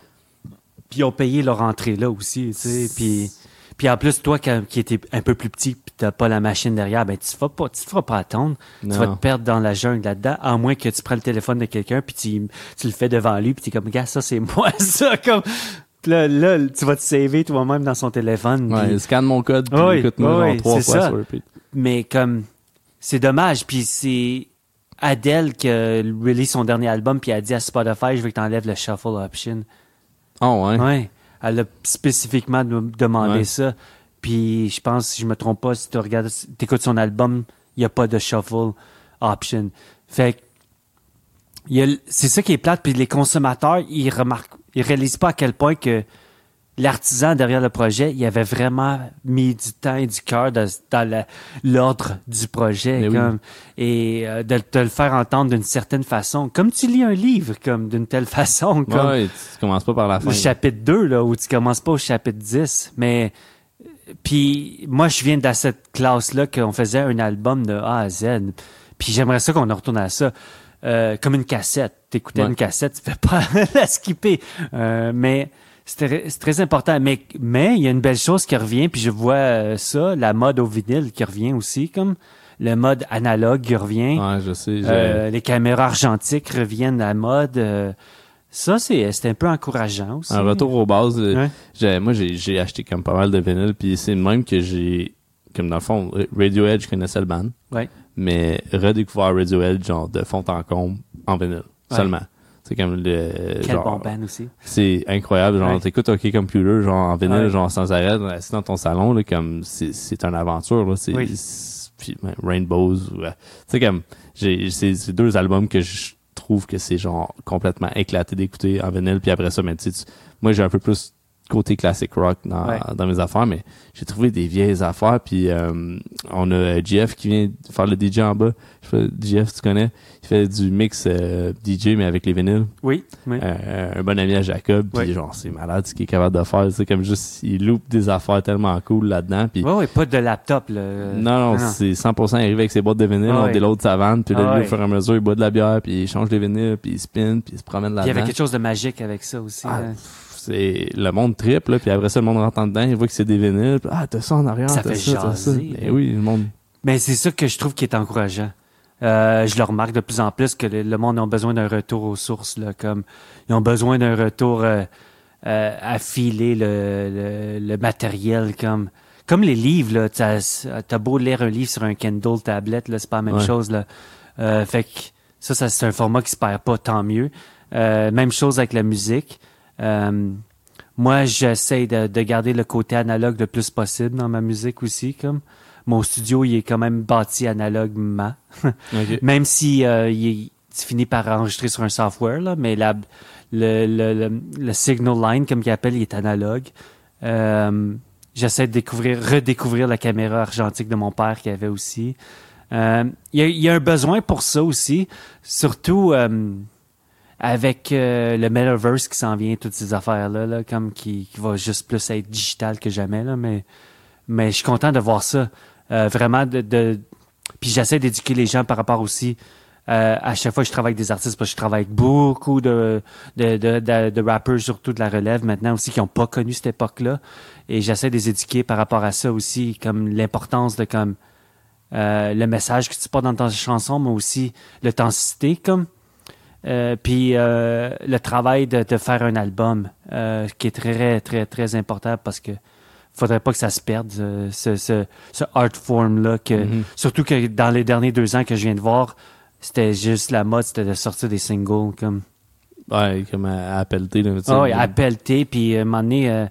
Puis ils ont payé leur entrée là aussi, tu sais. Puis, puis en plus, toi quand- qui étais un peu plus petit puis t'as pas la machine derrière, ben tu te feras pas, tu te feras pas attendre. Tu vas te perdre dans la jungle là-dedans, à moins que tu prennes le téléphone de quelqu'un puis tu, tu le fais devant lui puis tu es comme, gars, ça c'est moi, ça, comme... Là, là, tu vas te saver toi-même dans son téléphone. Ouais, puis- scanne mon code, puis Oui, écoute-moi oui, trois fois ça. sur mais comme c'est dommage puis c'est Adele qui a release son dernier album puis elle a dit à Spotify je veux que t'enlèves le shuffle option Oh, ouais. ouais elle a spécifiquement de- demandé Ouais. ça puis je pense si je me trompe pas si tu regardes t'écoutes son album il y a pas de shuffle option fait que c'est ça qui est plate puis les consommateurs ils remarquent ils réalisent pas à quel point que l'artisan derrière le projet, il avait vraiment mis du temps et du cœur dans, l'ordre du projet. Oui. Et euh, de te le faire entendre d'une certaine façon. Comme tu lis un livre, comme d'une telle façon. Comme Ouais, tu commences pas par la fin. le chapitre 2, là, où tu commences pas au chapitre 10. Mais puis moi, je viens de cette classe-là qu'on faisait un album de A à Z. Puis j'aimerais ça qu'on en retourne à ça. Euh, comme une cassette. T'écoutais Ouais. une cassette, tu fais pas la skipper. Euh, mais c'est très, c'est très important. Mais mais il y a une belle chose qui revient, puis je vois euh, ça, la mode au vinyle qui revient aussi, comme le mode analogue qui revient. Ouais, je sais. Euh, les caméras argentiques reviennent à la mode. euh, Ça, c'est, un peu encourageant aussi. Un retour aux bases. euh, Ouais. moi, j'ai, acheté comme pas mal de vinyles, puis c'est le même que j'ai, comme dans le fond, Radiohead, je connaissais le band, Ouais. Mais redécouvert Radiohead, genre, de fond en comble, en vinyle, Ouais. seulement. C'est comme le... Quel genre, bon band aussi. C'est incroyable, genre, Ouais. t'écoutes OK Computer, genre, en vinyle, Ouais. genre, sans arrêt, assis dans ton salon, là, comme, c'est, c'est une aventure, là, c'est, Oui. puis, ben, Rainbows, ou, euh, tu sais, comme, j'ai, c'est, c'est deux albums que je trouve que c'est, genre, complètement éclaté d'écouter en vinyle, puis après ça, mais tu sais, tu- moi, j'ai un peu plus côté classic rock dans, Ouais. dans mes affaires, mais j'ai trouvé des vieilles affaires, puis euh, on a euh, Jeff qui vient faire le DJ en bas, Jeff, tu connais, il fait du mix euh, DJ, mais avec les vinyles, Oui, oui. euh, un bon ami à Jacob, puis genre, c'est malade ce qu'il est capable de faire. C'est comme juste, il loupe des affaires tellement cool là-dedans. Puis Ouais, ouais, pas de laptop, là. non, non, c'est 100% il arrive avec ses boîtes de vinyle, Ah on déload sa vanne, puis là, Ah lui, au fur et à mesure, il boit de la bière, puis il change les vinyles, puis il spin, puis il se promène Puis il y là-dedans. avait quelque chose de magique avec ça aussi. Ah, là. C'est le monde triple, là, puis après ça, le monde rentre en dedans, il voit que c'est des vinyles, puis, ah, t'as ça en arrière, Ça t'as fait ça, t'as ça. jaser, Ben oui, le monde. Mais c'est ça que je trouve qui est encourageant. Euh, je le remarque de plus en plus que le, le monde a besoin d'un retour aux sources, là, comme ils ont besoin d'un retour euh, euh, à filer le, le, le matériel, comme comme les livres. Là, t'as, t'as beau lire un livre sur un Kindle tablette, là, c'est pas la même Ouais. chose. Là. Fait que ça, ça c'est un format qui se perd pas, tant mieux. Même chose avec la musique. Euh, moi, j'essaie de, de garder le côté analogue le plus possible dans ma musique aussi, comme mon studio, il est quand même bâti analoguement. Même si euh, il est, tu finis par enregistrer sur un software, là, mais la, le, le, le, le signal line, comme il appelle, il est analogue. Euh, J'essaie de découvrir, redécouvrir la caméra argentique de mon père qu'il avait aussi. Euh, Il y, a, il y a un besoin pour ça aussi, surtout avec euh, le metaverse qui s'en vient, toutes ces affaires-là, là, comme qui, qui va juste plus être digital que jamais. Là, mais, mais je suis content de voir ça. Euh, vraiment, de, de... puis j'essaie d'éduquer les gens par rapport aussi. euh, à chaque fois que je travaille avec des artistes, parce que je travaille avec beaucoup de, de, de, de, de rappers, surtout de la relève maintenant aussi, qui n'ont pas connu cette époque-là. Et j'essaie de les éduquer par rapport à ça aussi, comme l'importance de comme euh, le message que tu portes dans ta chanson, mais aussi l'authenticité, comme. Euh, puis euh, le travail de, de faire un album, euh, qui est très, très, très important parce que faudrait pas que ça se perde, euh, ce, ce, ce art form-là. que Mhm. Surtout que dans les derniers deux ans que je viens de voir, c'était juste la mode, c'était de sortir des singles comme Ouais, comme à, à sais. ah appel T, puis euh, à un moment donné, euh,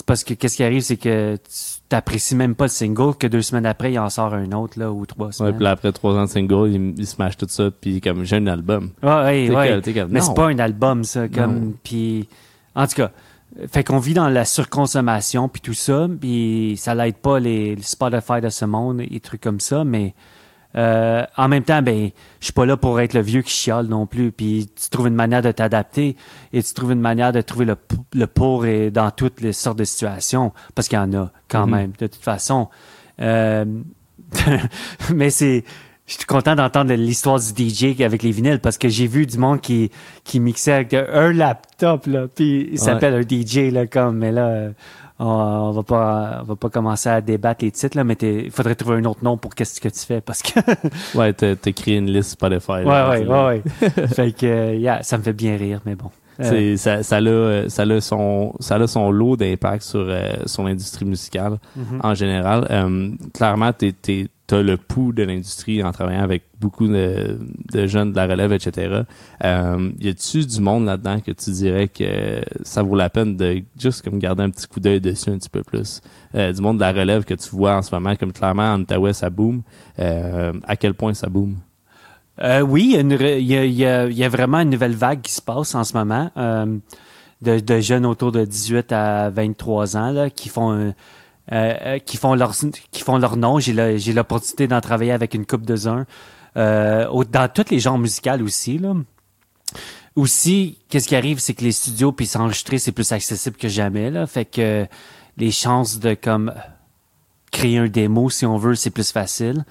c'est parce que qu'est-ce qui arrive, c'est que tu t'apprécies même pas le single, que deux semaines après, il en sort un autre, là, ou trois Ouais, semaines. puis là, après trois ans de single, il, il smash tout ça, puis comme, j'ai un album. Ouais, ouais, ouais. comme, Mais c'est pas un album, ça, comme, puis, en tout cas, fait qu'on vit dans la surconsommation, puis tout ça, puis ça l'aide pas les, les Spotify de ce monde, et trucs comme ça, mais euh, en même temps, ben, je suis pas là pour être le vieux qui chiale non plus, puis tu trouves une manière de t'adapter, et tu trouves une manière de trouver le, le pour et dans toutes les sortes de situations, parce qu'il y en a, quand Mhm. même, de toute façon. Euh, mais c'est, je suis content d'entendre l'histoire du DJ avec les vinyles parce que j'ai vu du monde qui, qui mixait avec un laptop, là, puis il s'appelle un DJ, là, comme, mais là, euh, on, on va pas, on va pas commencer à débattre les titres, là, mais il faudrait trouver un autre nom pour qu'est-ce que tu fais parce que, Ouais, t'as créé une liste Spotify. ouais, là, ouais, là. ouais, ouais. fait que, yeah, ça me fait bien rire, mais bon. Euh, ça, ça, a, ça, a son, ça a son lot d'impact sur, euh, sur l'industrie musicale mhm. en général. Euh, clairement, t'es, t'as le pouls de l'industrie en travaillant avec beaucoup de, jeunes de la relève, etc. Euh, y a-tu du monde là-dedans que tu dirais que ça vaut la peine de juste comme garder un petit coup d'œil dessus un petit peu plus? Euh, du monde de la relève que tu vois en ce moment, comme clairement en Outaouais, ça boom. Euh, à quel point ça boom? Oui, il y, a vraiment une nouvelle vague qui se passe en ce moment de, de jeunes autour de 18 à 23 ans là, qui font un- euh, euh, qui font leur qui font leur nom. J'ai j'ai l'opportunité d'en travailler avec une coupe de uns euh, dans tous les genres musicaux aussi là. Aussi, qu'est-ce qui arrive, c'est que les studios puis s'enregistrer c'est plus accessible que jamais là. Fait que les chances de comme créer un démo si on veut, c'est plus facile.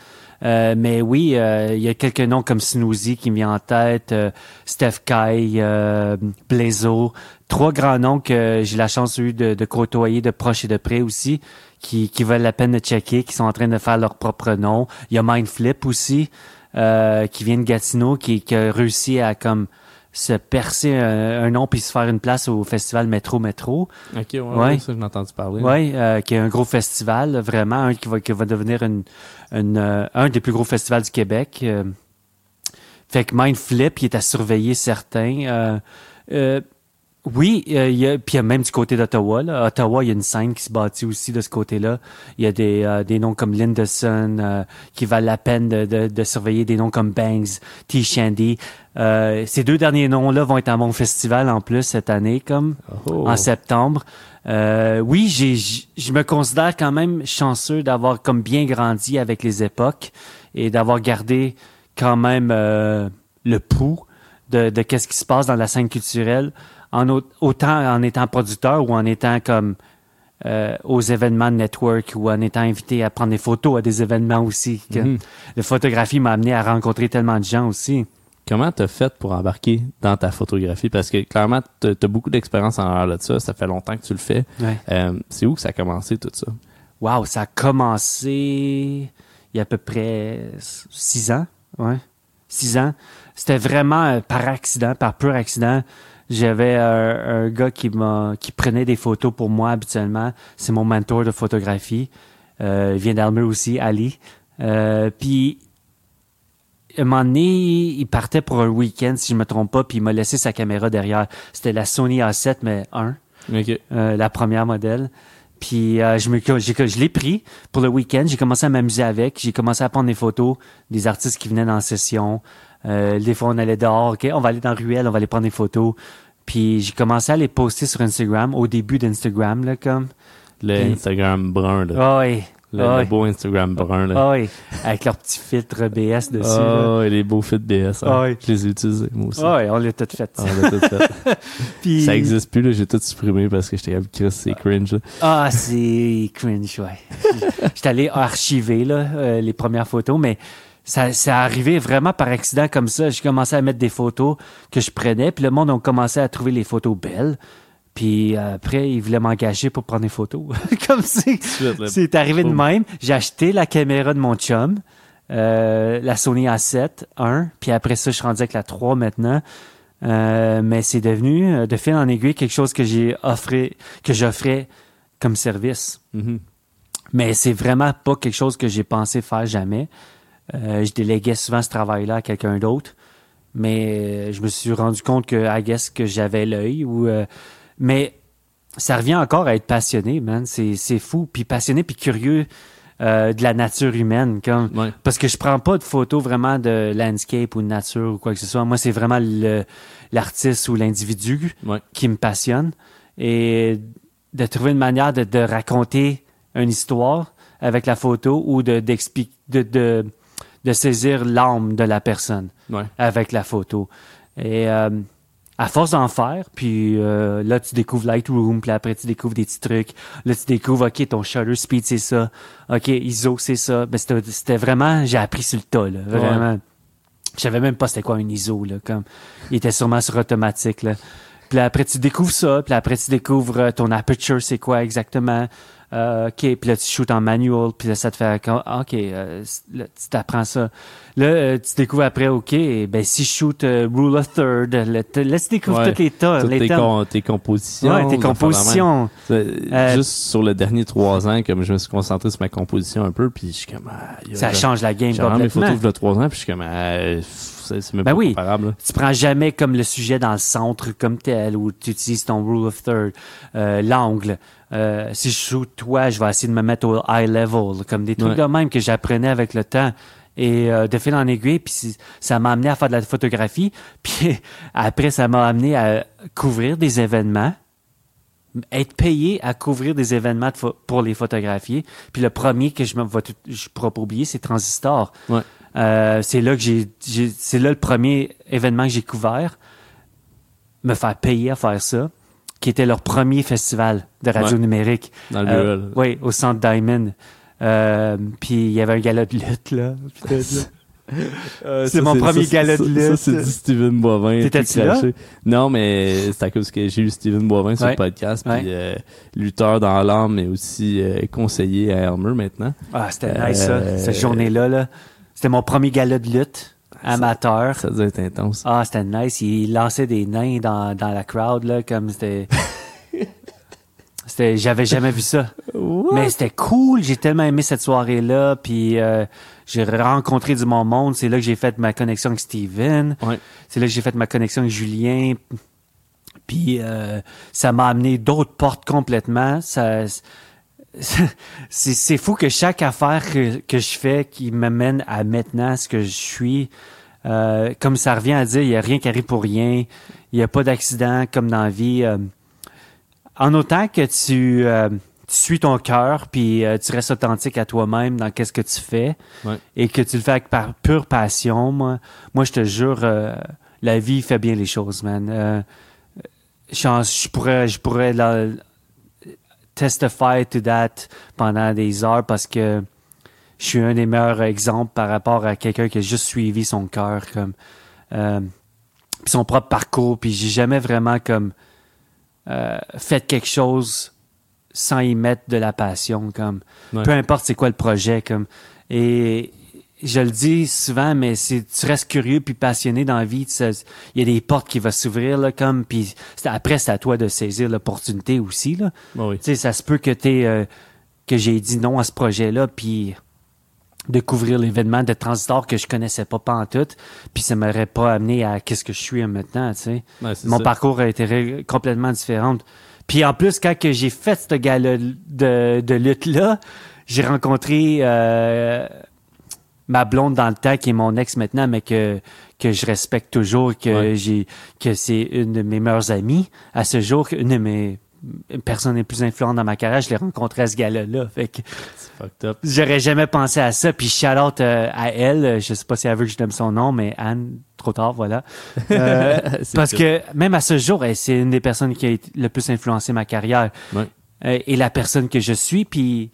Euh, mais oui, euh, il y a quelques noms comme Snoozy qui me vient en tête, euh, Steph Kai, euh, Blaizo, trois grands noms que j'ai la chance eu de, de côtoyer de proche et de près aussi, qui, qui valent la peine de checker, qui sont en train de faire leur propre nom. Il y a Mindflip aussi, euh, qui vient de Gatineau, qui, qui a réussi à comme se percer un, un nom puis se faire une place au festival Métro Métro. Ok, ouais, Ouais. ça, ai entendu parler. Oui, euh, qui est un gros festival, vraiment, un qui va, qui va devenir une, une, euh, un des plus gros festivals du Québec. euh. fait que Mindflip, il est à surveiller certains. Oui, euh, il y a, puis il y a même du côté d'Ottawa. Là. Ottawa, il y a une scène qui se bâtit aussi de ce côté-là. Il y a des, euh, des noms comme Linderson euh, qui valent la peine de, de, de surveiller, des noms comme Bangs, T. Shandy. Ces deux derniers noms-là vont être à mon festival en plus cette année, comme Oh. en septembre. Oui, j'ai, je me considère quand même chanceux d'avoir comme bien grandi avec les époques et d'avoir gardé quand même le pouls de, de qu'est-ce qui se passe dans la scène culturelle, en au- autant en étant producteur ou en étant comme euh, aux événements de network ou en étant invité à prendre des photos à des événements aussi. Que Mhm. La photographie m'a amené à rencontrer tellement de gens aussi. Comment t'as fait pour embarquer dans ta photographie? Parce que clairement, t'as as beaucoup d'expérience en l'air de ça. Ça fait longtemps que tu le fais. Ouais. Euh, c'est où que ça a commencé tout ça? Wow, ça a commencé il y a à peu près six ans. Ouais. Six ans. C'était vraiment euh, par accident, par pur accident. J'avais un, un gars qui m'a qui prenait des photos pour moi habituellement. C'est mon mentor de photographie. Euh, il vient d'Almer aussi, Ali. Euh, puis un moment donné, il partait pour un week-end, si je me trompe pas, puis il m'a laissé sa caméra derrière. C'était la Sony A7, mais 1 Ok. euh, la première modèle. Puis euh, je me je l'ai pris pour le week-end. J'ai commencé à m'amuser avec. J'ai commencé à prendre des photos des artistes qui venaient dans la session. Euh, des fois, on allait dehors. OK, on va aller dans la ruelle, on va aller prendre des photos. Puis j'ai commencé à les poster sur Instagram, au début d'Instagram, là, comme. Le Instagram brun, là. Ah oui. le, ah le beau Instagram brun, là. Ah oui. Avec leur petit filtre BS dessus. Ah, et les beaux fits BS. hein. Oui. Je les ai utilisés, moi aussi. Oui, on l'a tout fait. On l'a tout fait. Puis- Ça existe plus, là. J'ai tout supprimé parce que j'étais comme Chris, c'est cringe, là. Ah, c'est cringe, ouais. J'étais allé archiver là, euh, les premières photos, mais ça, ça arrivé vraiment par accident comme ça. J'ai commencé à mettre des photos que je prenais, puis le monde a commencé à trouver les photos belles. Puis euh, après, ils voulaient m'engager pour prendre des photos. comme c'est, c'est arrivé de même. J'ai acheté la caméra de mon chum, euh, la Sony A7 1, puis après ça, je suis rendu avec la 3 maintenant. Euh, mais c'est devenu, de fil en aiguille, quelque chose que j'ai offré, que j'offrais comme service. Mhm. Mais c'est vraiment pas quelque chose que j'ai pensé faire jamais. Euh, je déléguais souvent ce travail-là à quelqu'un d'autre. Mais euh, je me suis rendu compte que, I guess, que j'avais l'œil. Ou, euh, mais ça revient encore à être passionné, man. C'est, fou. Puis passionné, puis curieux euh, de la nature humaine. Comme, Ouais. parce que je prends pas de photos vraiment de landscape ou de nature ou quoi que ce soit. Moi, c'est vraiment l'artiste ou l'individu Ouais. qui me passionne. Et de trouver une manière de, de raconter une histoire avec la photo ou de, d'expliquer, de, de, de saisir l'âme de la personne Ouais. avec la photo. Et euh, à force d'en faire, puis euh, là, tu découvres Lightroom, puis après, tu découvres des petits trucs. Là, tu découvres, OK, ton shutter speed, c'est ça. OK, ISO, c'est ça. Ben, c'était, vraiment, j'ai appris sur le tas, là, vraiment. Je savais même pas c'était quoi un ISO, là, comme, il était sûrement sur automatique, là. Puis là, après, tu découvres ça, puis là, après, tu découvres euh, ton aperture, c'est quoi exactement. Euh, OK, puis là, tu shootes en manual, puis là, ça te fait... ah, OK, euh, là, tu t'apprends ça. Là, euh, tu découvres après, OK, ben si je shoot euh, rule of third, là, tu découvres Ouais. toutes les tas, Toutes les tes, com- tes compositions. Ouais, tes compositions. Juste sur le dernier trois ans, comme je me suis concentré sur ma composition un peu, puis je suis comme... ah, Ça change la game rendu mes complètement. photos de trois ans, puis je suis comme... ah, c'est même Ben pas oui. comparable. là. tu prends jamais comme le sujet dans le centre comme tel ou tu utilises ton rule of third, euh, l'angle. Euh, si je shoot toi, je vais essayer de me mettre au high level, comme des trucs Ouais. de même que j'apprenais avec le temps. Et euh, de fil en aiguille, puis ça m'a amené à faire de la photographie. Puis après, ça m'a amené à couvrir des événements, être payé à couvrir des événements de pour les photographier. Puis le premier que je me vais je pourrais pas oublier, c'est Transistor. Ouais. Euh, c'est là que j'ai, c'est là le premier événement que j'ai couvert. Me faire payer à faire ça, qui était leur premier festival de radio Ouais. numérique. Dans le Euh, oui, au centre Diamond. Euh, puis il y avait un gala de lutte là. Euh, C'est mon premier ça, gala de lutte. Ça, c'est du Steven Boivin. T'étais-tu là? Non, mais c'est à cause que j'ai eu Steven Boivin sur Ouais. le podcast, Ouais. puis euh, lutteur dans l'âme, mais aussi euh, conseiller à Elmer maintenant. Ah, c'était nice ça, cette journée-là. Là. C'était mon premier gala de lutte. amateur. Ça doit être intense. Ah, c'était nice. Il lançait des nains dans, dans la crowd, là, comme c'était. c'était J'avais jamais vu ça. Mais c'était cool. J'ai tellement aimé cette soirée-là. Puis euh, j'ai rencontré du bon monde. C'est là que j'ai fait ma connexion avec Steven. Ouais. C'est là que j'ai fait ma connexion avec Julien. Puis euh, ça m'a amené d'autres portes complètement. Ça, c'est, c'est fou que chaque affaire que, que je fais qui m'amène à maintenant ce que je suis, euh, comme ça revient à dire, il n'y a rien qui arrive pour rien. Il n'y a pas d'accident comme dans la vie. euh. en autant que tu, euh, tu suis ton cœur, puis tu restes authentique à toi-même dans qu'est-ce que tu fais, Ouais. et que tu le fais avec par pure passion, moi, moi je te jure, la vie fait bien les choses, man. Je, pourrais, je pourrais testify to that pendant des heures parce que je suis un des meilleurs exemples par rapport à quelqu'un qui a juste suivi son cœur comme euh, son propre parcours puis j'ai jamais vraiment comme euh, fait quelque chose sans y mettre de la passion comme Ouais. peu importe c'est quoi le projet comme et je le dis souvent mais c'est tu restes curieux puis passionné dans la vie tu sais, il y a des portes qui vont s'ouvrir là comme puis après c'est à toi de saisir l'opportunité aussi là Bah oui. tu sais, ça se peut que t'aies, euh, que j'ai dit non à ce projet-là, puis découvrir l'événement de Transitor que je connaissais pas pantoute, puis ça m'aurait pas amené à qu'est-ce que je suis maintenant, tu sais. Ouais, Mon ça. parcours a été complètement différent. Puis en plus, quand que j'ai fait ce gala de, de lutte-là, j'ai rencontré euh, ma blonde dans le temps, qui est mon ex maintenant, mais que, que je respecte toujours, que Ouais. j'ai que c'est une de mes meilleures amies à ce jour, une de mes personnes les plus influentes dans ma carrière, je l'ai rencontrée à ce gala-là. Fait que j'aurais jamais pensé à ça. Puis shout out euh, à elle, je sais pas si elle veut que je donne son nom, mais Anne, trop tard, voilà. Euh, parce cool. que même à ce jour, elle, c'est une des personnes qui a le plus influencé ma carrière. Ouais. Euh, et la personne que je suis, puis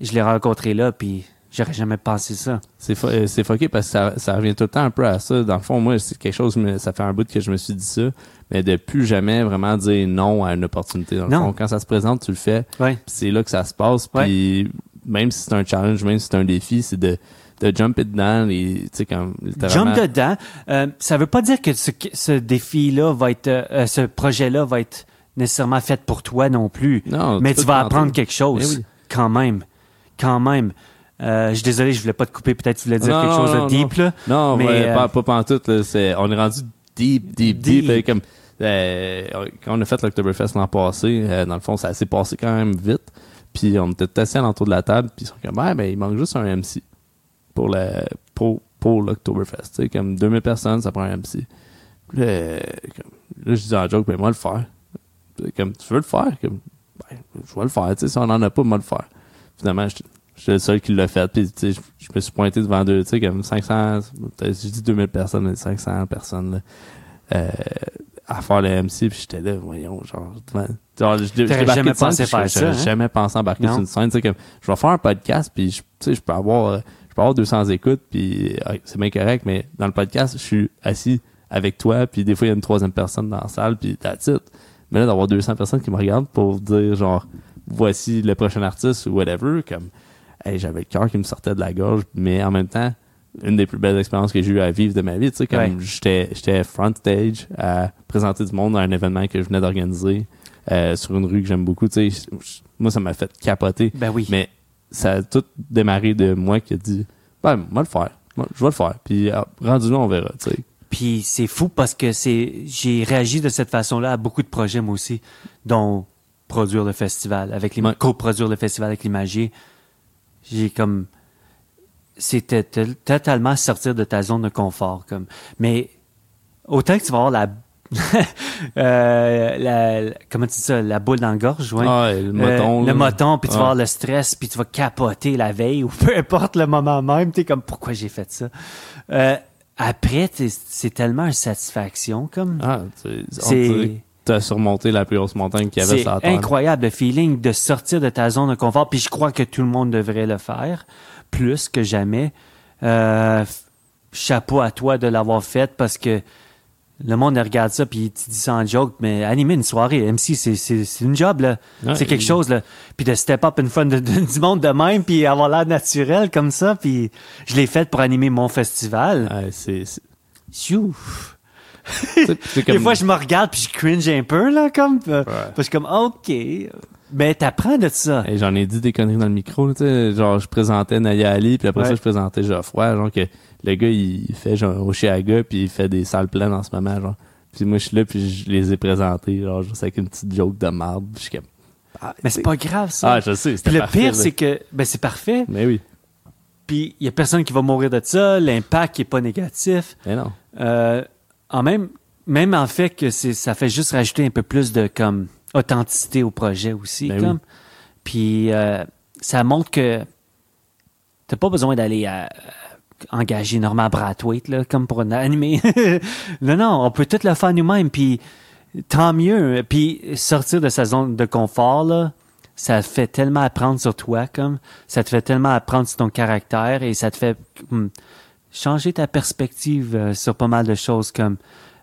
je l'ai rencontrée là, puis j'aurais jamais pensé ça. C'est euh, c'est fucké parce que ça, ça revient tout le temps un peu à ça. Dans le fond, moi, c'est quelque chose, mais ça fait un bout que je me suis dit ça, mais de plus jamais vraiment dire non à une opportunité. Dans le Non. fond, quand ça se présente, tu le fais. Ouais. C'est là que ça se passe. Puis même si c'est un challenge, même si c'est un défi, c'est de, de jumper dedans et tu sais comme littéralement. Jump dedans. Euh, ça veut pas dire que ce, ce défi-là va être, euh, ce projet-là va être nécessairement fait pour toi non plus. Non, mais tu vas apprendre quelque chose Eh oui. quand même, quand même. Euh, je suis désolé, je voulais pas te couper. Peut-être que tu voulais dire Non, quelque non, chose non, de deep là. Non, Mais, mais euh, pas, pas pantoute, là. C'est, on est rendu deep, deep, deep. Deep. euh, comme, euh, quand on a fait l'Octoberfest l'an passé, euh, dans le fond, ça s'est passé quand même vite. Puis on était assis à l'entour de la table, puis ils sont comme, ouais, ben, il manque juste un MC pour pour, pour l'Octoberfest. Tu sais, comme 2000 personnes, ça prend un MC. Puis là, comme, là, je dis en joke, ben, moi, le faire. Comme, tu veux le faire? Comme, ben, je vais le faire. Tu sais, si on en a pas, moi, le faire. Finalement, j'étais j'étais le seul qui l'a fait. Puis, tu sais, je, je me suis pointé devant deux, tu sais, comme 500, peut-être, j'ai dit 2000 personnes, mais 500 personnes, là, euh, à faire le MC, puis j'étais là, voyons, genre, devant- genre, je, je T'aurais jamais scène, pensé faire je- ça, hein? jamais pensé embarquer Non. sur une scène, tu sais, comme, je vais faire un podcast, puis je, tu sais, je peux avoir, euh, je peux avoir 200 écoutes, puis euh, c'est bien correct, mais dans le podcast, je suis assis avec toi, puis des fois, il y a une troisième personne dans la salle, puis that's it. Mais là, d'avoir 200 personnes qui me regardent pour dire, genre, voici le prochain artiste ou whatever, comme, hey, j'avais le cœur qui me sortait de la gorge, mais en même temps, une des plus belles expériences que j'ai eu à vivre de ma vie, tu sais, comme Ouais. j'étais, j'étais front stage à présenter du monde dans un événement que je venais d'organiser, euh, sur une rue que j'aime beaucoup, tu sais, moi, ça m'a fait capoter. Ben oui. Mais ça a tout démarré de moi qui a dit, ben, moi le faire. Moi, je vais le faire. Puis, ah, rendu là, on verra, tu sais. Puis c'est fou parce que c'est j'ai réagi de cette façon-là à beaucoup de projets moi aussi, dont produire le festival avec les Ouais. co-produire le festival avec l'imagier. J'ai comme c'était totalement sortir de ta zone de confort comme mais autant que tu vas avoir la euh, la, comment tu dis ça la boule dans la gorge ouais. Ah, le Euh, moton. le moton, puis tu vas avoir le stress, puis tu vas capoter la veille, ou peu importe le moment même, tu es comme, pourquoi j'ai fait ça? Euh, après, c'est tellement une satisfaction, comme. Ah, c'est t'as surmonté la plus grosse montagne qu'il y avait c'est sur la Terre. incroyable le feeling de sortir de ta zone de confort, puis je crois que tout le monde devrait le faire, plus que jamais. Euh, chapeau à toi de l'avoir fait, parce que Le monde regarde ça, puis tu dis ça en joke, mais animer une soirée, MC, c'est, une job, là. Ouais, c'est quelque chose, là. Puis de step up in front de, de- du monde de même, puis avoir l'air naturel comme ça, puis je l'ai fait pour animer mon festival. Ouais, c'est, c'est- Des fois, je me regarde, puis je cringe un peu, là, comme... euh, Ouais. Parce que je suis comme, OK, mais t'apprends de ça. Hey, J'en ai dit des conneries dans le micro, tu sais. Genre, je présentais Naya Ali, puis après Ouais. ça, je présentais Geoffroy. Genre, que le gars, il fait genre Oshiaga, puis il fait des salles pleines en ce moment, genre. Puis moi, je suis là, puis je les ai présentés, genre, juste avec une petite joke de marde. Puis je suis comme. Ah, Mais c'est pas grave, ça. Ah, je sais, Puis le parfait, pire, c'est que, ben, c'est parfait, Mais oui. puis il y a personne qui va mourir de ça, l'impact est pas négatif. Mais non. Euh, en même, même en fait que c'est, ça fait juste rajouter un peu plus de comme authenticité au projet aussi, Ben comme. Puis euh, ça montre que t'as pas besoin d'aller à, engager Norman Brathwaite là, comme pour un animé. non, non, on peut tout le faire nous-mêmes. Puis tant mieux. Puis sortir de sa zone de confort là. Ça fait tellement apprendre sur toi, comme ça te fait tellement apprendre sur ton caractère et ça te fait hum, changer ta perspective euh, sur pas mal de choses comme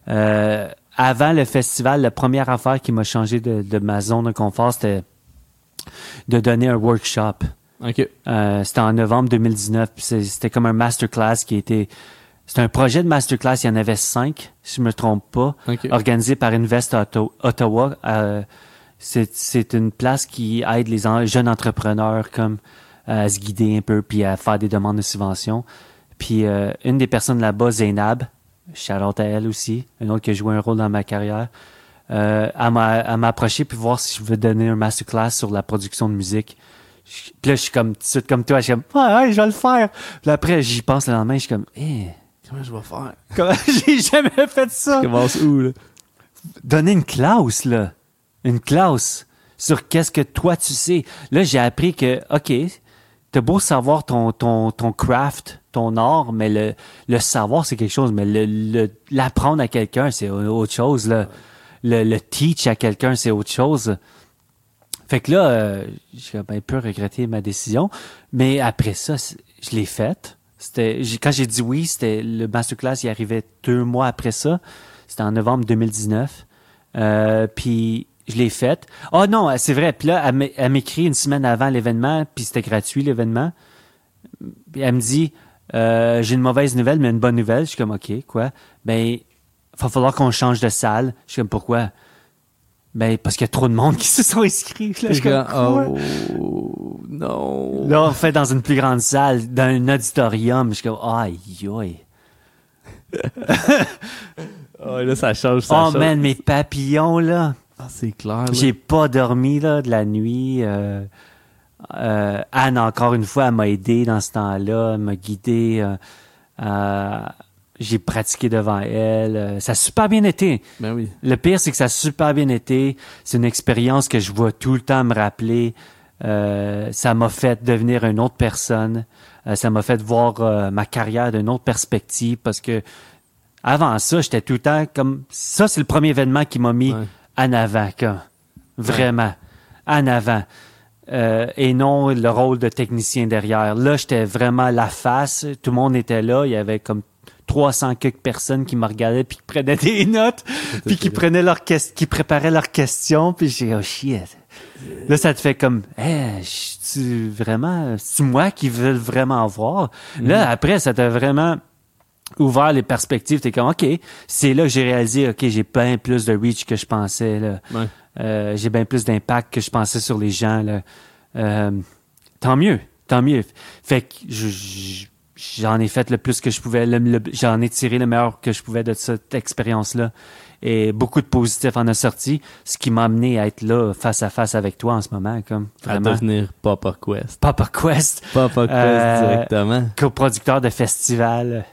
euh, avant le festival, la première affaire qui m'a changé de, de ma zone de confort, c'était de donner un workshop. Euh, c'était en novembre 2019. puis c'est- C'était comme un masterclass qui était. C'était un projet de masterclass. Il y en avait cinq, si je me trompe pas, organisé par Invest Auto- Ottawa. Euh, c'est c'est une place qui aide les en- jeunes entrepreneurs comme à se guider un peu puis à faire des demandes de subventions. Puis euh, une des personnes là-bas, Zainab, out à elle aussi, une autre qui a joué un rôle dans ma carrière, euh, elle m'a approché pour voir si je veux donner un masterclass sur la production de musique. Je- Puis là, je suis comme, tout de suite comme toi, je suis comme, ouais, ouais, je vais le faire. Puis après, j'y pense le lendemain, je suis comme, eh, Comment je vais faire? comment j'ai jamais fait ça? Commence où, là? donner une clause, là. Une clause sur qu'est-ce que toi tu sais. Là, j'ai appris que, OK, t'as beau savoir ton, craft, ton art, mais le, savoir, c'est quelque chose, mais l'apprendre à quelqu'un, c'est autre chose. Le, le teach à quelqu'un, c'est autre chose. Fait que là, euh, j'ai un peu regretté ma décision, mais après ça, je l'ai faite. C'était, quand j'ai dit oui, c'était le masterclass, il arrivait deux mois après ça. C'était en novembre 2019. Euh, puis je l'ai faite. Oh non, c'est vrai. Puis là, elle m'é- elle m'écrit une semaine avant l'événement, puis c'était gratuit l'événement. Elle me dit, euh, j'ai une mauvaise nouvelle, mais une bonne nouvelle. Je suis comme, OK, quoi? Ben, il va falloir qu'on change de salle. Je suis comme, pourquoi? Ben, parce qu'il y a trop de monde qui se sont inscrits. Là, je suis comme, quoi? oh, non. Là, on fait dans une plus grande salle, dans un auditorium. Je suis comme, aïe, aïe. Oh, là, ça change, ça Oh change. man, mes papillons, là. Ah, c'est clair. J'ai pas dormi, là, de la nuit. Euh, euh, Anne, encore une fois, elle m'a aidé dans ce temps-là. Elle m'a guidé. euh, j'ai pratiqué devant elle. Ça a super bien été. Ben oui. Le pire, c'est que ça a super bien été. C'est une expérience que je vois tout le temps me rappeler. Ça m'a fait devenir une autre personne. Ça m'a fait voir ma carrière d'une autre perspective parce que avant ça, j'étais tout le temps comme ça. C'est le premier événement qui m'a mis Ouais. En avant, comme. vraiment en avant. Euh, et non le rôle de technicien derrière. Là, j'étais vraiment la face. Tout le monde était là. Il y avait comme 300 quelques personnes qui me regardaient puis qui prenaient des notes puis qui prenaient leurs qui préparaient leurs questions puis j'ai oh shit. Là, ça te fait comme, hey, tu vraiment, c'est moi qui veux vraiment voir? Là, après, ça t'a vraiment ouvert les perspectives. T'es comme, ok, c'est là que j'ai réalisé, ok, j'ai bien plus de reach que je pensais. Là. Ouais. Euh, j'ai bien plus d'impact que je pensais sur les gens. Là. Euh, tant mieux, tant mieux. Fait que je- je- j'en ai fait le plus que je pouvais. j'en ai tiré le meilleur que je pouvais de cette expérience-là. Et beaucoup de positifs en a sorti, ce qui m'a amené à être là face à face avec toi en ce moment. Comme, À devenir Papa Quest. Papa Quest, Papa Quest Euh, directement. coproducteur de festival.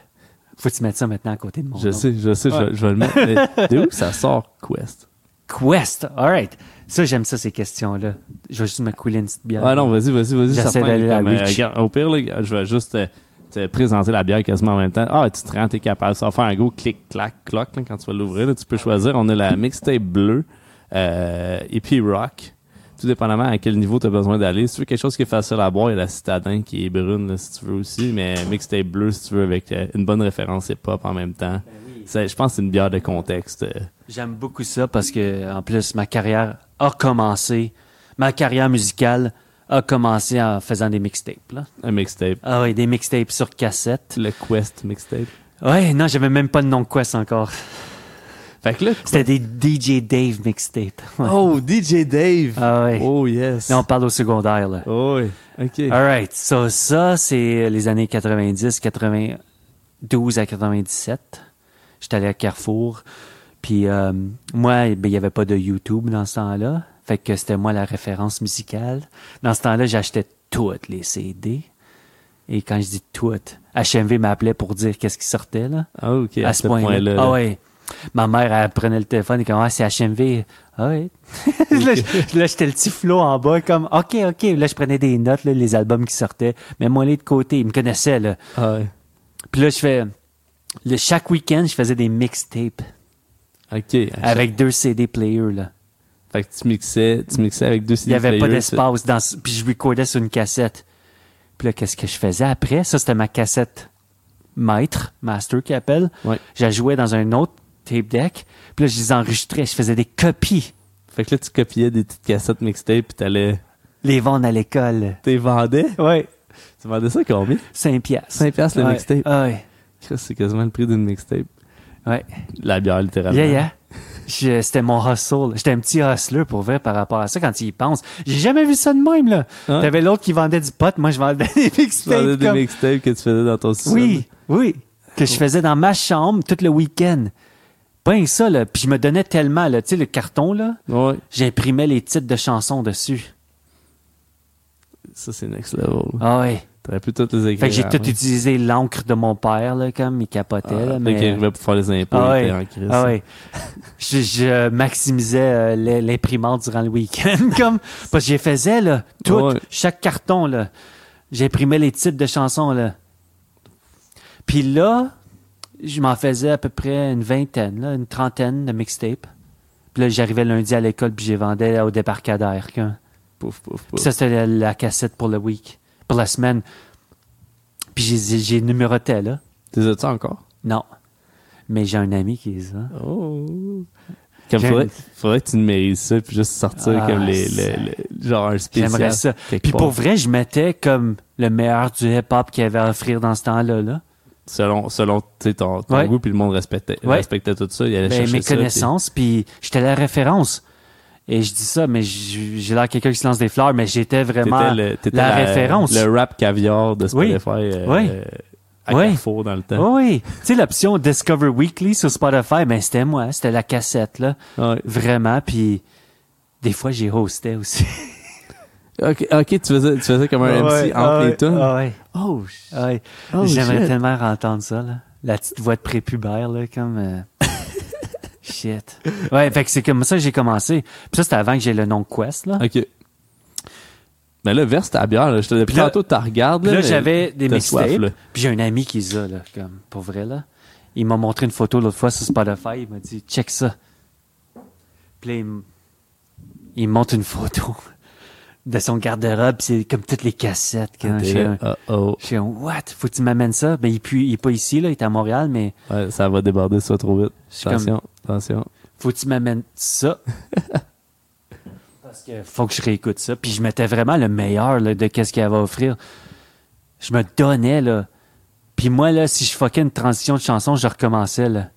Faut que tu mettes ça maintenant à côté de mon Je nom. sais, je sais, je, Ouais. vais- je vais le mettre. Mais de où? Ça sort, Quest? Quest, alright. Ça, j'aime ça, ces questions-là. Je vais juste me couler une petite bière. Ah non, vas-y, vas-y, vas-y. J'essaie d'aller à comme, euh, au pire, là, je vais juste te, te présenter la bière quasiment en même temps. Ah, tu te rends, t'es capable. Ça va faire un gros clic-clac, cloc, là, quand tu vas l'ouvrir. Tu peux choisir. On a la mixtape bleue, euh, et puis rock. Tout dépendamment à quel niveau tu as besoin d'aller. Si tu veux quelque chose qui est facile à boire, il y a la citadin qui est brune, là, si tu veux aussi. Mais mixtape bleu, si tu veux, avec euh, une bonne référence hip-hop en même temps. c'est- je pense que c'est une bière de contexte. euh, J'aime beaucoup ça parce que, en plus, ma carrière a commencé, ma carrière musicale a commencé en faisant des mixtapes, là. Un mixtape. Ah oui, des mixtapes sur cassette. Le Quest mixtape. Ouais, non, j'avais même pas de nom de Quest encore. Fait que là, C'était des DJ Dave mixtapes. Ouais. oh, DJ Dave. Ah ouais. Oh, yes. Là, on parle au secondaire, là. Oh, oui. OK. Alright, so, ça, c'est les années 90, 92 à 97. J'étais allé à Carrefour. Puis euh, moi, ben, il n'y avait pas de YouTube dans ce temps-là. Fait que c'était moi la référence musicale. Dans ce temps-là, j'achetais toutes les CD. Et quand je dis toutes, HMV m'appelait pour dire qu'est-ce qui sortait, là. Ah, OK. à, ce point-là. là ah ouais. Ma mère, elle prenait le téléphone et comme, ah, c'est HMV. Ah ouais. là, j'étais le petit flot en bas, comme, OK, OK. Là, je prenais des notes, là, les albums qui sortaient. Mais moi, les de côté, ils me connaissaient, là. Ah, ouais. Puis là, je fais, le, chaque week-end, je faisais des mixtapes OK. avec deux CD players, là. Fait que tu mixais, tu mixais avec deux Il CD n'y avait pas d'espace dans, puis je recordais sur une cassette. Puis là, qu'est-ce que je faisais après? Ça, c'était ma cassette maître, master qui appelle. Ouais. Je la jouais dans un autre tape deck. Puis là, je les enregistrais. Je faisais des copies. Fait que là, tu copiais des petites cassettes mixtapes pis t'allais... Les vendre à l'école. T'es vendais? Ouais. Tu vendais ça combien? 5 piastres. 5 piastres le Ouais. mixtape. Ouais. C'est quasiment le prix d'une mixtape. Ouais. La bière, littéralement. Yeah, yeah. C'était mon hustle. J'étais un petit hustler pour vrai par rapport à ça quand il y pense. J'ai jamais vu ça de même, là. Hein? T'avais l'autre qui vendait du pot. Moi, je vendais des Tu vendais mixtapes. des comme- mixtapes que tu faisais dans ton sous Oui, oui. Que je faisais dans ma chambre tout le week-end. Que ça, là. Puis je me donnais tellement, là. Tu sais, le carton, là. Ouais. J'imprimais les titres de chansons dessus. Ça, c'est next level. Ah ouais. T'aurais pu toutes les écrire. Fait que j'ai tout utilisé l'encre de mon père, là, comme il capotait, Ah, là. Mais... qu'il arrivait pour faire les impôts, Ah ouais. en crise. Ah ouais. je, je maximisais euh, l'imprimante durant le week-end, comme parce que j'ai faisais là, tout, Ouais. chaque carton là, j'imprimais les titres de chansons là. Puis là, je m'en faisais à peu près une vingtaine, là, une trentaine de mixtapes. Puis là, j'arrivais lundi à l'école puis j'ai vendais au débarcadère. Pouf, pouf, Puis ça c'était la, la cassette pour le week, pour la semaine. Puis j'ai j'ai numéroté là. T'es as-tu encore? Non. Mais j'ai un ami qui les a. Oh. Comme faudrait, faudrait que tu numérises ça puis juste sortir Ah, comme les, ça- les- les- genre un spécial. J'aimerais ça. Puis pour vrai, je mettais comme le meilleur du hip-hop qu'il y avait à offrir dans ce temps-là. Là. Selon, selon ton, ton Ouais. goût puis le monde respectait, Ouais. respectait tout ça. Il allait Ben, chercher mes ça, connaissances, puis j'étais la référence. Et je dis ça, mais j'ai l'air quelqu'un qui se lance des fleurs, mais j'étais vraiment le, la référence. Le rap caviar de Oui. Spotify euh, Oui. euh, à Oui. Carrefour dans le temps. Oui, tu sais, l'option Discover Weekly sur Spotify, ben c'était moi, c'était la cassette, là. Vraiment, puis des fois, j'ai hosté aussi. Ok, ok, tu faisais, tu faisais comme un MC entre les tunes? Ah ouais, Oh, ouais. oh, J'aimerais tellement entendre ça, là. La petite voix de prépubère, là, comme... euh, Shit. Ouais, fait que c'est comme ça que j'ai commencé. Puis ça, c'était avant que j'ai le nom Quest, là. Ok. Mais là, verse ta bière, là. Je te depuis tantôt, tu regardes, là. là, j'avais des t'as mixtapes. Puis j'ai un ami qui les a, là, comme, pour vrai, là. Il m'a montré une photo l'autre fois sur Spotify. Il m'a dit, check ça. Puis là, il me montre une photo de son garde-robe. c'est comme toutes les cassettes. quand je suis là, oh, je suis un, what? Faut que tu m'amènes ça? Ben, il, pue- il est pas ici, là. Il est à Montréal, mais Ouais, ça va déborder ça trop vite. Attention, attention. faut que tu m'amènes ça. Parce que faut que je réécoute ça. Puis je mettais vraiment le meilleur là, de qu'est-ce qu'elle va offrir. Je me donnais, là. Puis moi, là, si je fuckais une transition de chanson, je recommençais, là.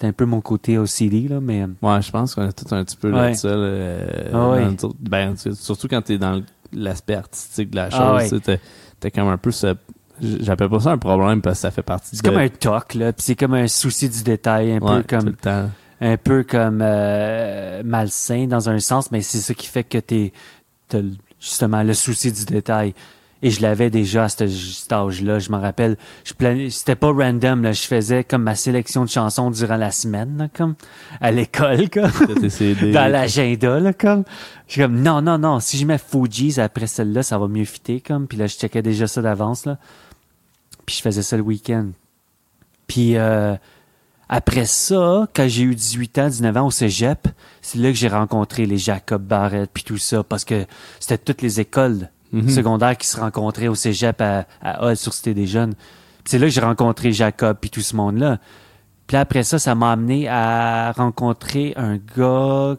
C'était un peu mon côté OCD, là, mais... euh, Ouais, je pense qu'on a tout un petit peu Ouais. de ça, là, euh, Ah ouais. Ben, surtout quand t'es dans l'aspect artistique de la chose, Ah ouais. t'es- t'es comme un peu ce... J'appelle pas ça un problème parce que ça fait partie C'est de... comme un toc, là. Puis c'est comme un souci du détail, un peu tout comme... le temps. un peu comme euh, malsain dans un sens, mais c'est ça qui fait que t'es justement le souci du détail. Et je l'avais déjà à ce- cet âge-là, je m'en rappelle. Je C'était pas random, là. Je faisais comme ma sélection de chansons durant la semaine, là, comme à l'école, comme dans l'agenda, là, comme. Je suis comme non, non, non. Si je mets Fugees après celle-là, ça va mieux fitter, comme. Puis là, je checkais déjà ça d'avance, là. Puis je faisais ça le week-end. Puis euh, après ça, quand j'ai eu 18 ans, 19 ans au cégep, c'est là que j'ai rencontré les Jacob Barrett puis tout ça, parce que c'était toutes les écoles Mhm. secondaires qui se rencontraient au cégep à, à Hall sur Cité des Jeunes. C'est là que j'ai rencontré Jacob puis tout ce monde-là. Puis après ça, ça m'a amené à rencontrer un gars.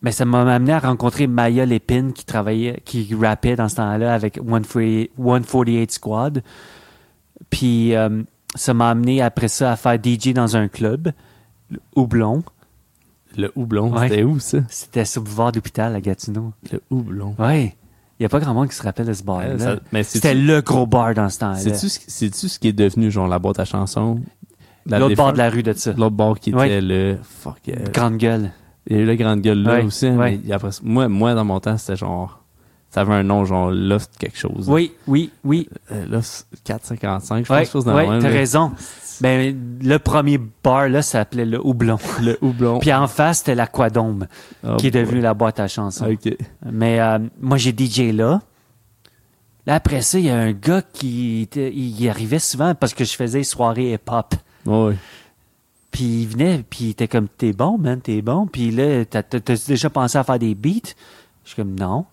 Mais ça m'a amené à rencontrer Maya Lépine qui travaillait, qui rappait dans ce temps-là avec 148 Squad. Puis euh, ça m'a amené après ça à faire DJ dans un club, le Houblon. Le houblon, Ouais. c'était où ça? C'était sur le boulevard d'hôpital à Gatineau. Le houblon. Ouais. Il n'y a pas grand monde qui se rappelle de ce bar Ouais, ça- mais c'est- C'était le gros bar dans ce temps-là. C'est-tu ce, qui est devenu, genre, la boîte à chansons? La L'autre bord de la rue de ça. L'autre bord qui était le... Fuck, euh, Grande gueule. Il y a eu la grande gueule là aussi. Mais après, moi, dans mon temps, c'était genre... Ça avait un nom, genre Loft quelque chose. Oui, oui, oui. Euh, Loft 455, je Ouais, pense, chose dans ouais, t'as raison. Ben, le premier bar, là, s'appelait le Houblon. Le houblon. Puis en face, c'était l'Aquadome, Oh qui est boy. devenu la boîte à chansons. OK. Mais euh, moi, j'ai DJ là. Là, après ça, il y a un gars qui était- il arrivait souvent parce que je faisais soirées hip-hop. Ouais. Puis il venait, puis il était comme, t'es bon, man, t'es bon. Puis là, t'as- déjà pensé à faire des beats? Je suis comme, non.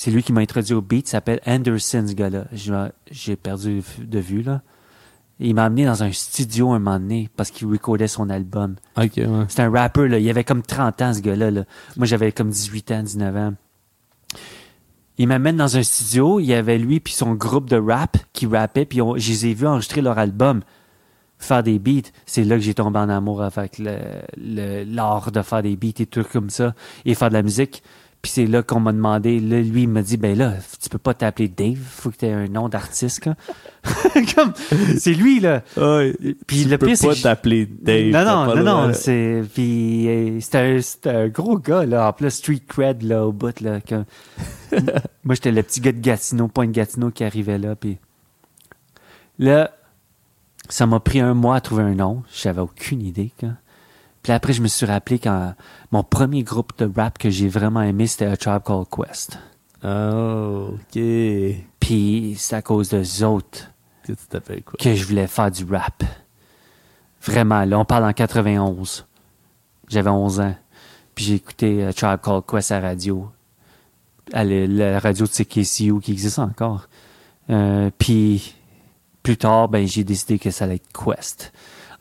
C'est lui qui m'a introduit au beat, il s'appelle Anderson, ce gars-là. J'ai perdu de vue, là. Il m'a amené dans un studio un moment donné parce qu'il recordait son album. Ouais. C'était un rappeur, là. Il avait comme 30 ans, ce gars-là. là. Moi, j'avais comme 18 ans, 19 ans. Il m'amène dans un studio. Il y avait lui puis son groupe de rap qui rappait. Puis on- je les ai vus enregistrer leur album, faire des beats. C'est là que j'ai tombé en amour avec le- le- l'art de faire des beats et tout comme ça. Et faire de la musique. Puis c'est là qu'on m'a demandé, là, lui, il m'a dit, ben là, tu peux pas t'appeler Dave, faut que tu aies un nom d'artiste. Comme, c'est lui, là. Puis tu le peux pire, pas je- t'appeler Dave. non, non, non, non, c'est. Puis euh, c'était un, gros gars, là, en plus, street cred, là, au bout, là. Moi, j'étais le petit gars de Gatineau, point de Gatineau qui arrivait là, puis. Là, ça m'a pris un mois à trouver un nom. J'avais aucune idée, quoi. Puis après, je me suis rappelé quand mon premier groupe de rap que j'ai vraiment aimé, c'était A Tribe Called Quest. Oh, OK. Puis c'est à cause d'eux autres Que tu t'appelles quoi? que je voulais faire du rap. Vraiment, là, on parle en 91. J'avais 11 ans. Puis j'ai écouté euh, Tribe Called Quest à la radio. À la, la radio de CKCU qui existe encore. Euh, puis plus tard, ben, j'ai décidé que ça allait être Quest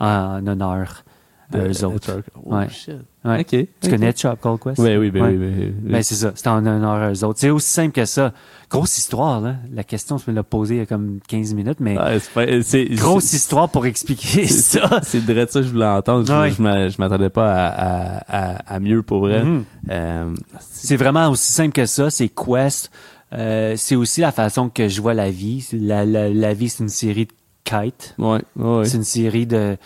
en honneur De- eux de autres. Oh, Ouais. shit. Ouais. OK. Tu connais Tribe Called Quest? Oui, oui, ben Ouais. oui, ben oui. Ben, c'est ça. C'était en honneur à eux autres. C'est aussi simple que ça. Grosse histoire, là. La question, je me l'ai posée il y a comme 15 minutes, mais Ouais, c'est c'est- grosse c'est- histoire pour expliquer c'est- ça. C'est direct ça que je voulais entendre. Je- m'attendais pas à, à, à, mieux pour vrai. Mhm. Euh, C'est vraiment aussi simple que ça. C'est Quest. Euh, c'est aussi la façon que je vois la vie. C'est La, la, la vie, c'est une série de kites. ouais, ouais. C'est une série de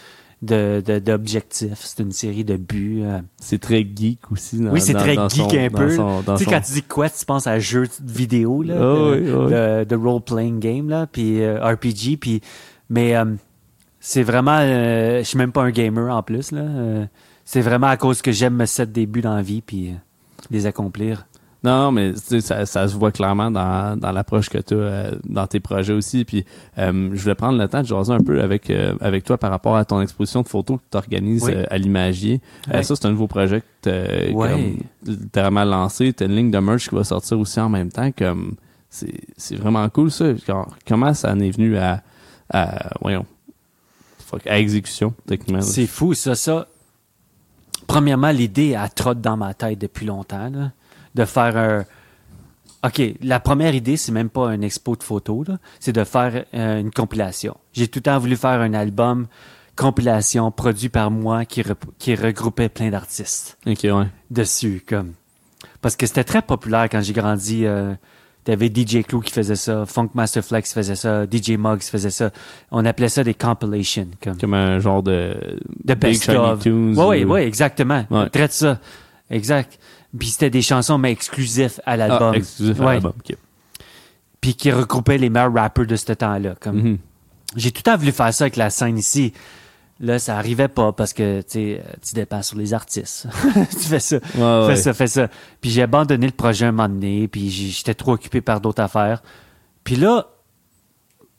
de- de- d'objectifs. C'est une série de buts. euh. C'est très geek aussi. Dans, oui, c'est très dans geek son- un peu. son- tu sais, son- quand tu dis Quest, tu penses à jeu de vidéo, là, Ah de, oui, oui. de- de role-playing game, là, puis euh, RPG, puis mais euh, c'est vraiment, euh, je suis même pas un gamer en plus, là. Euh, c'est vraiment à cause que j'aime me set des buts dans la vie, puis euh, les accomplir. Non, mais ça, ça se voit clairement dans, dans l'approche que tu as dans tes projets aussi. Puis euh, je voulais prendre le temps de jaser un peu avec, euh, avec toi par rapport à ton exposition de photos que tu organises Oui. à l'Imagier. Euh, ça, c'est un nouveau projet que tu Ouais. littéralement lancé. Tu as une ligne de merch qui va sortir aussi en même temps. comme C'est c'est vraiment cool ça. Comment ça en est venu à, à voyons, fuck, à exécution, techniquement? C'est fou, ça, ça. Premièrement, l'idée, elle trotte dans ma tête depuis longtemps, là, de faire un... OK, la première idée, c'est même pas un expo de photos, c'est de faire euh, une compilation. J'ai tout le temps voulu faire un album compilation produit par moi qui, rep- qui regroupait plein d'artistes Ok, ouais. dessus, comme... Parce que c'était très populaire quand j'ai grandi. Euh, T'avais DJ Clou qui faisait ça, Funk Master Flex faisait ça, DJ Muggs faisait ça. On appelait ça des compilations, comme Comme un genre de, de best of. Oui, ou- oui, exactement. Ouais. Traite ça. Exact. Puis c'était des chansons, mais exclusives à l'album. Ah, exclusif à Ouais. l'album. ok. Puis qui regroupaient les meilleurs rappers de ce temps-là. Comme Mhm. J'ai tout le temps voulu faire ça avec la scène ici. Là, ça arrivait pas parce que tu euh, dépends sur les artistes. tu fais ça. Ouais, Fais ouais. ça, fais ça. Puis j'ai abandonné le projet un moment donné, puis j'étais trop occupé par d'autres affaires. Puis là,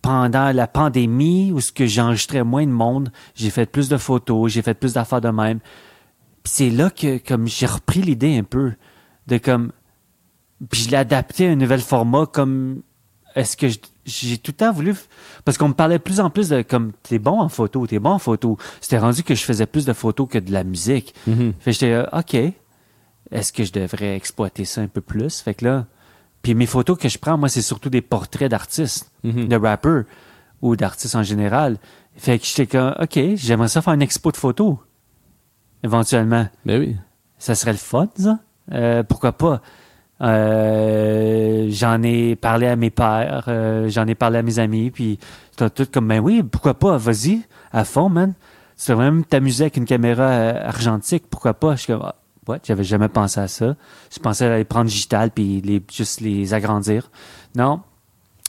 pendant la pandémie, où ce que j'enregistrais moins de monde, j'ai fait plus de photos, j'ai fait plus d'affaires de même. Puis c'est là que comme j'ai repris l'idée un peu de comme puis je l'ai adapté à un nouvel format comme est-ce que j'ai tout le temps voulu parce qu'on me parlait de plus en plus de comme t'es bon en photo, t'es bon en photo. C'était rendu que je faisais plus de photos que de la musique. Fait que j'étais euh, OK. Est-ce que je devrais exploiter ça un peu plus? Fait que là puis mes photos que je prends moi c'est surtout des portraits d'artistes, Mhm. de rappeurs ou d'artistes en général. Fait que j'étais comme OK, j'aimerais ça faire une expo de photos éventuellement. Ben oui. Ça serait le fun, ça. Euh, pourquoi pas? Euh, j'en ai parlé à mes pères, euh, j'en ai parlé à mes amis, puis c'était tout comme, ben oui, pourquoi pas, vas-y, à fond, man. Tu devrais même t'amuser avec une caméra argentique, pourquoi pas? Je suis comme, ah, ouais, j'avais jamais pensé à ça. Je pensais à les prendre digital, puis les, juste les agrandir. Non.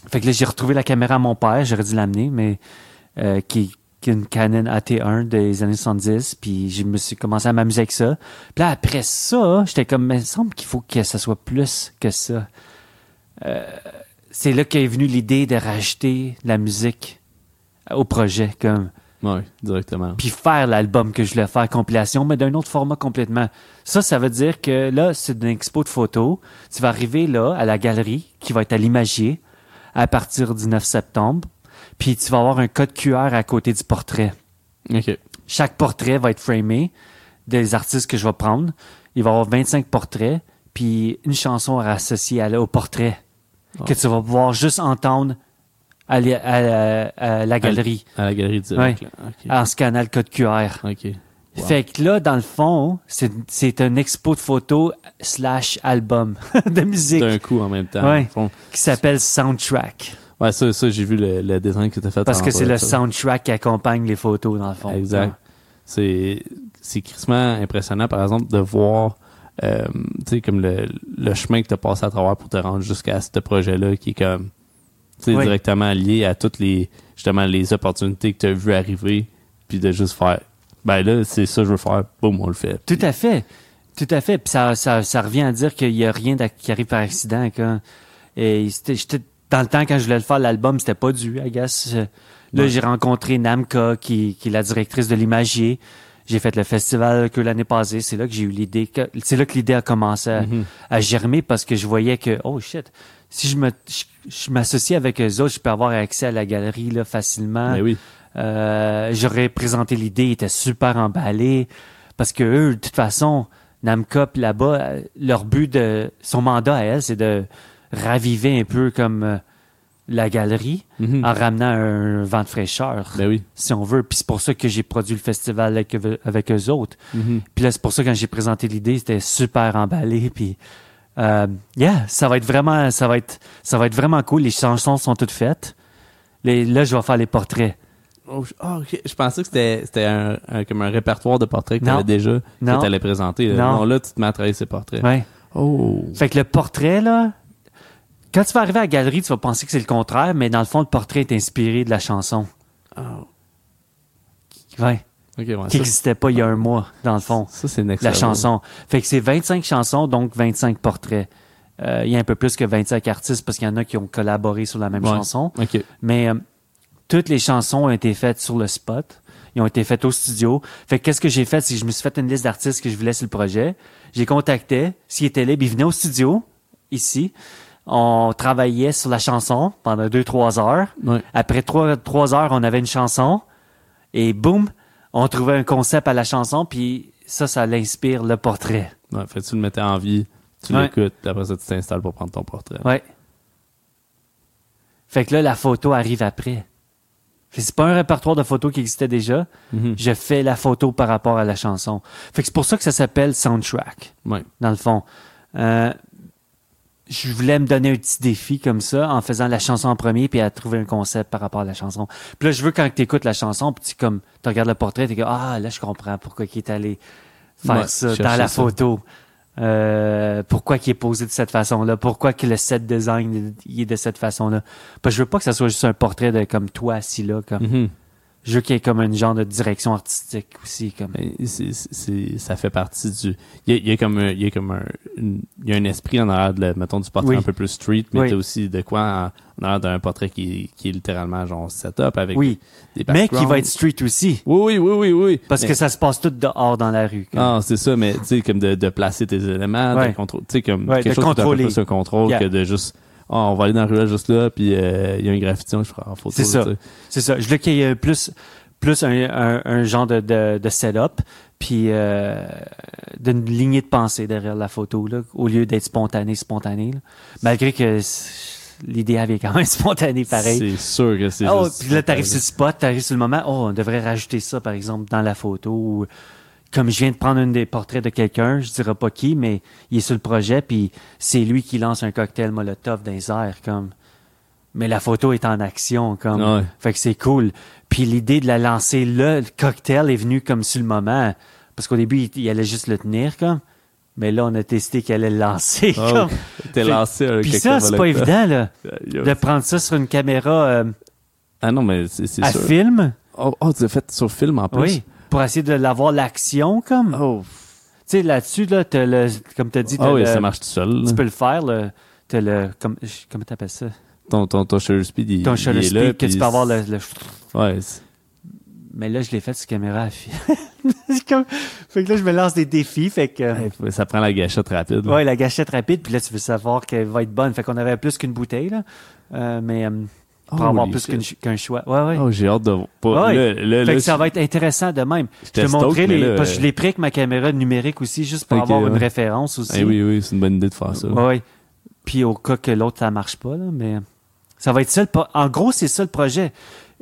Fait que là, j'ai retrouvé la caméra à mon père, j'aurais dû l'amener, mais euh, qui, une Canon AT1 des années 70, puis je me suis commencé à m'amuser avec ça. Puis là, après ça, j'étais comme, mais il me semble qu'il faut que ça soit plus que ça. Euh, c'est là qu'est venue l'idée de rajouter de la musique au projet, comme, Ouais, directement. puis faire l'album que je voulais faire, compilation, mais d'un autre format complètement. Ça, ça veut dire que là, c'est une expo de photos. Tu vas arriver là, à la galerie, qui va être à l'Imagier, à partir du 9 septembre, puis tu vas avoir un code QR à côté du portrait. OK. Chaque portrait va être framé des artistes que je vais prendre. Il va y avoir 25 portraits, puis une chanson associée à, au portrait Oh. que tu vas pouvoir juste entendre à, la- à la- à la galerie À la galerie direct. OK. en scannant le code QR. OK. Wow. Fait que là, dans le fond, c'est un expo de photos slash album de musique D'un coup en même temps. Ouais. qui s'appelle Soundtrack. Ouais, ça, ça j'ai vu le, le design que tu as fait. Parce que c'est le ça. soundtrack qui accompagne les photos, dans le fond. Exact. C'est c'est crissement impressionnant, par exemple, de voir euh, tu sais, comme le, le chemin que tu as passé à travers pour te rendre jusqu'à ce projet-là qui est comme tu sais, Oui. directement lié à toutes les justement les opportunités que tu as vues arriver, puis de juste faire ben là, c'est ça que je veux faire, boum, on le fait. Tout à fait. Tout à fait. Puis ça, ça, ça revient à dire qu'il n'y a rien qui arrive par accident. Quand, et dans le temps, quand je voulais le faire, l'album, c'était pas dû, I guess. Euh, Là, Ouais. j'ai rencontré Namka, qui, qui est la directrice de l'Imagier. J'ai fait le festival que l'année passée. C'est là que j'ai eu l'idée. C'est là que l'idée a commencé à, Mhm. à germer parce que je voyais que, oh shit, si je me, je, je m'associe avec eux autres, je peux avoir accès à la galerie là, facilement. Ben oui. Euh, J'aurais présenté l'idée, ils étaient super emballés. Parce que eux, de toute façon, Namka, là-bas, euh, leur but de. Son mandat à elle, c'est de raviver un peu comme euh, la galerie Mhm. en ramenant un vent de fraîcheur, Ben oui. si on veut. Puis c'est pour ça que j'ai produit le festival avec, avec eux autres. Mhm. Puis là, c'est pour ça que quand j'ai présenté l'idée, c'était super emballé. Puis, euh, yeah, ça va être vraiment, ça va être, ça va être vraiment cool. Les chansons sont toutes faites. Les, là, je vais faire les portraits. Oh, je- ah, ok. Je pensais que c'était c'était un, un- comme un répertoire de portraits que tu avais déjà, Non. que tu allais présenter. Là. Non. Non, là, tu te mets à travailler ces portraits. Ouais. Oh. Fait que le portrait, là, quand tu vas arriver à la galerie, tu vas penser que c'est le contraire, mais dans le fond, le portrait est inspiré de la chanson. Oh. Ouais. Ok, ouais. Qui n'existait pas il y a un mois, dans le fond. ça, c'est La chanson. Fait que c'est 25 chansons, donc 25 portraits. Euh, Il y a un peu plus que 25 artistes parce qu'il y en a qui ont collaboré sur la même Ouais. chanson. Ok. Mais euh, toutes les chansons ont été faites sur le spot. Ils ont été faites au studio. Fait que qu'est-ce que j'ai fait, c'est que je me suis fait une liste d'artistes que je voulais sur le projet. J'ai contacté. S'ils étaient libres, ils venaient au studio, ici. On travaillait sur la chanson pendant deux, trois heures. Ouais. Après trois, trois heures, on avait une chanson. Et boum, on trouvait un concept à la chanson. Puis ça, ça l'inspire le portrait. Ouais, fait que tu le mettais en vie, tu Ouais. l'écoutes, puis après ça, tu t'installes pour prendre ton portrait. Ouais. Fait que là, la photo arrive après. C'est pas un répertoire de photos qui existait déjà. Mhm. Je fais la photo par rapport à la chanson. Fait que c'est pour ça que ça s'appelle soundtrack, Ouais. dans le fond. Euh, je voulais me donner un petit défi comme ça en faisant la chanson en premier puis à trouver un concept par rapport à la chanson. Puis là, je veux quand tu écoutes la chanson, puis tu comme tu regardes le portrait, tu ah là je comprends pourquoi il est allé faire Ouais, ça dans la ça. photo. Euh, pourquoi il est posé de cette façon-là, pourquoi que le set design il est de cette façon-là? Parce que je veux pas que ça soit juste un portrait de comme toi assis là comme Mhm. Je veux qu'il y ait comme une genre de direction artistique aussi comme c'est- c'est- ça fait partie du. Il y a, il y a comme un, il y a comme un, il y a un esprit en arrière de, la- mettons, du portrait Oui. un peu plus street, mais Oui. t'as aussi de quoi en, en arrière d'un portrait qui, qui est littéralement genre setup avec oui, des mais qui va être street aussi Oui, oui, oui, oui, oui. parce Mais- que ça se passe tout dehors dans la rue. comme. Ah, c'est ça, mais tu sais, comme de, de placer tes éléments, Ouais. de contrôler, tu sais, comme Ouais, quelque de chose contrôler. plus un contrôle Yeah. que de juste Ah, on va aller dans la ruelle juste là, puis euh, il y a un graffiti, je prends en photo. C'est ça. C'est ça. Je voulais qu'il y ait plus, plus un, un, un genre de, de, de setup, puis euh, d'une lignée de pensée derrière la photo, là, au lieu d'être spontané, spontané. là. Malgré que l'idée avait quand même spontané pareil. C'est sûr que c'est Oh, juste- puis là, t'arrives sur le spot, t'arrives sur le moment, oh, on devrait rajouter ça, par exemple, dans la photo. Ou, comme je viens de prendre un des portraits de quelqu'un, je dirais pas qui, mais il est sur le projet, puis c'est lui qui lance un cocktail Molotov dans les airs, comme. Mais la photo est en action, comme. Ouais. Fait que c'est cool. Puis l'idée de la lancer là, le cocktail est venu comme sur le moment. Parce qu'au début, il, il allait juste le tenir, comme. Mais là, on a testé qu'il allait le lancer, Oh, comme. T'es lancé avec Puis quelqu'un ça, c'est pas évident, là. De prendre ça sur une caméra euh, Ah non, mais c'est c'est à sûr. film. Oh, oh, tu l'as fait sur film en plus? Oui, pour essayer de l'avoir l'action comme? Oh, Tu sais là-dessus là, t'as le comme t'as dit, t'as Ah oui, le- ça marche tout seul. là. Tu peux le faire le t'as le comme comment t'appelles ça? Ton, ton, ton shutter speed, il, Ton il shutter est speed là. que tu peux avoir le, le- Ouais, mais là je l'ai fait sur caméra à comme fait que là je me lance des défis fait que ouais, ça prend la gâchette rapide. là. ouais la gâchette rapide puis là tu veux savoir qu'elle va être bonne fait qu'on avait plus qu'une bouteille là Euh, mais euh, pour Holy avoir plus qu'une qu'un choix ouais ouais Oh, j'ai hâte de pas, Ouais. là, là, fait là, que ça va être intéressant de même. Je te stoked, mais les, là, parce que je euh, l'ai pris avec ma caméra numérique aussi, juste pour Ok, avoir une ouais. référence aussi. Eh oui, oui, c'est une bonne idée de faire ça. Ouais, ouais. Puis au cas que l'autre ça marche pas là, mais ça va être ça. le pro- En gros, c'est ça le projet.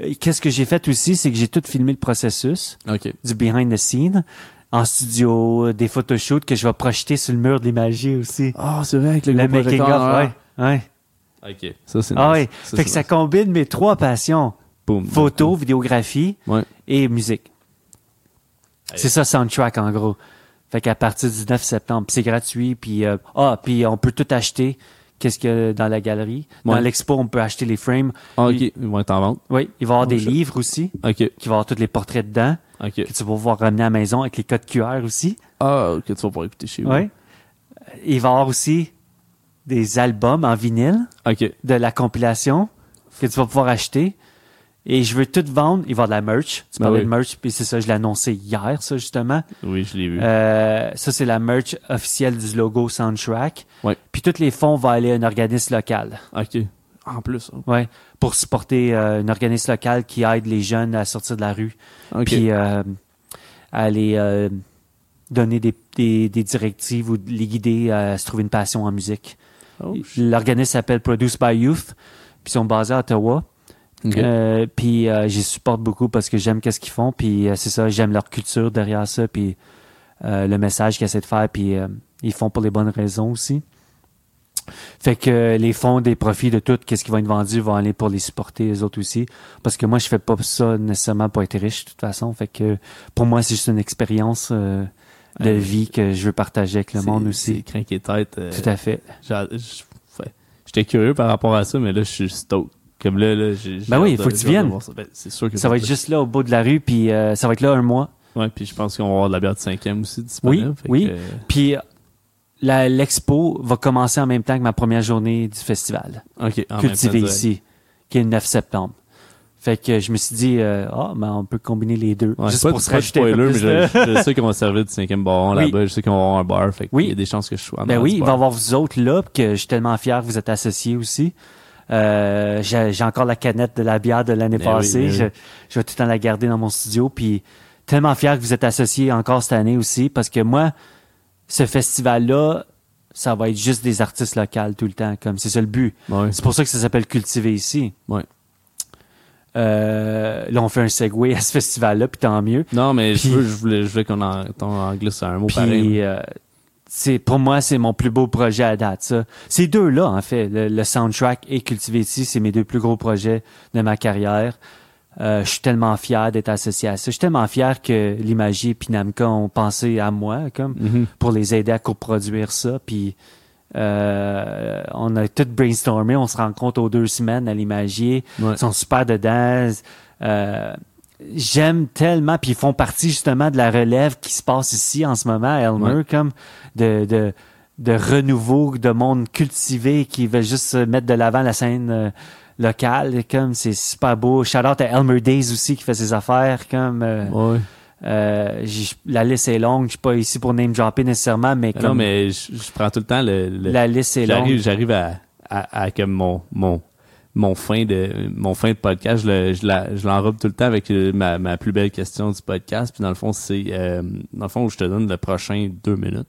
Euh, Qu'est-ce que j'ai fait aussi, c'est que j'ai tout filmé le processus OK. du behind the scene en studio, euh, des photoshoots que je vais projeter sur le mur de l'imagier aussi. Ah, c'est vrai, avec le, le gros making projecteur, of, hein. ouais, ouais. OK. Ça, c'est Ah nice. ouais. fait que ça combine mes trois passions Boom. photo, vidéographie Ouais. et musique. C'est ça soundtrack en gros. Fait qu'à partir du 9 septembre, c'est gratuit, puis euh, ah, puis on peut tout acheter. Qu'est-ce qu'il y a dans la galerie Dans Ouais. l'expo, on peut acheter les frames. Ah, OK. Il- Ils vont être en vente. Oui, il va y avoir Oh, des shit. livres aussi, OK. qui va y avoir tous les portraits dedans, OK. que tu vas pouvoir ramener à la maison avec les codes QR aussi. Ah, OK, tu vas pouvoir écouter chez vous. Oui. Il va y avoir aussi des albums en vinyle de la compilation que tu vas pouvoir acheter. Et je veux tout vendre. Il va y avoir de la merch. Tu Ben parlais oui. de merch, puis c'est ça, je l'ai annoncé hier, ça, justement. Oui, je l'ai vu. Euh, ça, c'est la merch officielle du logo Soundtrack. Ouais. Puis tous les fonds vont aller à un organisme local. OK. En plus. hein. Ouais. Pour supporter euh, un organisme local qui aide les jeunes à sortir de la rue. OK. Puis euh, à les euh, donner des, des, des directives ou les guider à se trouver une passion en musique. Oh. L'organisme s'appelle Produced by Youth. Puis ils sont basés à Ottawa. Euh, puis euh, j'y supporte beaucoup parce que j'aime qu'est-ce qu'ils font. Puis euh, c'est ça, j'aime leur culture derrière ça. Puis euh, le message qu'ils essaient de faire. Puis euh, ils font pour les bonnes raisons aussi. Fait que euh, les fonds des profits de tout, qu'est-ce qui va être vendu, vont aller pour les supporter les autres aussi. Parce que moi, je fais pas ça nécessairement pour être riche de toute façon. Fait que pour moi, c'est juste une expérience euh, de Ouais. vie que je veux partager avec le C'est- monde C'est aussi. craqué tête. euh, Tout à fait. J'étais curieux par rapport à ça, mais là, je suis stoked. Comme là, là, j'ai. Ben oui, de- faut que tu viennes. ça. Ben, c'est sûr que Ça va être juste là au bout de la rue, puis euh, ça va être là un mois. Ouais, puis je pense qu'on va avoir de la bière de 5e aussi disponible. Oui, oui. euh, Puis euh, l'expo va commencer en même temps que ma première journée du festival, OK. cultivé ici, qui est le 9 septembre. Fait que je me suis dit, euh, ah, ben on peut combiner les deux. Ouais, juste pas, pour se rajouter un peu mais plus je, sais qu'on va servir du cinquième baron Oui. là-bas. Je sais qu'on va avoir un bar. Fait Oui. Il y a des chances que je sois Ben oui, il va y avoir vous autres là, que je suis tellement fier que vous êtes associés aussi. Euh, j'ai encore la canette de la bière de l'année Ben passée. ben oui. Je, je vais tout le temps la garder dans mon studio. Puis tellement fier que vous êtes associés encore cette année aussi, parce que moi, ce festival-là, ça va être juste des artistes locaux tout le temps. Comme c'est ça le but. Ouais. C'est pour ça que ça s'appelle Cultiver ici. Ouais. Euh, là, on fait un segue à ce festival-là, puis tant mieux. Non, mais Puis- je, veux, je voulais, je voulais qu'on en, en glisse un mot pareil. Euh, c'est pour moi, c'est mon plus beau projet à date. Ça. Ces deux-là, en fait, le, le soundtrack et Cultiver ici, c'est mes deux plus gros projets de ma carrière. Euh, je suis tellement fier d'être associé à ça. Je suis tellement fier que l'Imagier et Namca ont pensé à moi, comme Mhm. pour les aider à coproduire ça. Puis euh, on a tout brainstormé. On se rencontre aux deux semaines à l'Imagier. Ouais. Ils sont super dedans. Euh, J'aime tellement, puis ils font partie justement de la relève qui se passe ici en ce moment à Elmer, Ouais. comme de, de, de renouveau, de monde cultivé qui veut juste mettre de l'avant la scène euh, locale. Comme c'est super beau. Shout out à Elmer Days aussi qui fait ses affaires. Comme euh, Ouais. Euh, la liste est longue. Je suis pas ici pour name dropper nécessairement, mais Non, mais je, je prends tout le temps le. le- la liste est longue. J'arrive, à, à, à comme mon, mon, mon fin de mon fin de podcast, je, le- je, l'enrobe tout le temps avec euh, ma, ma plus belle question du podcast. Puis dans le fond, c'est euh, dans le fond, je te donne le prochain deux minutes,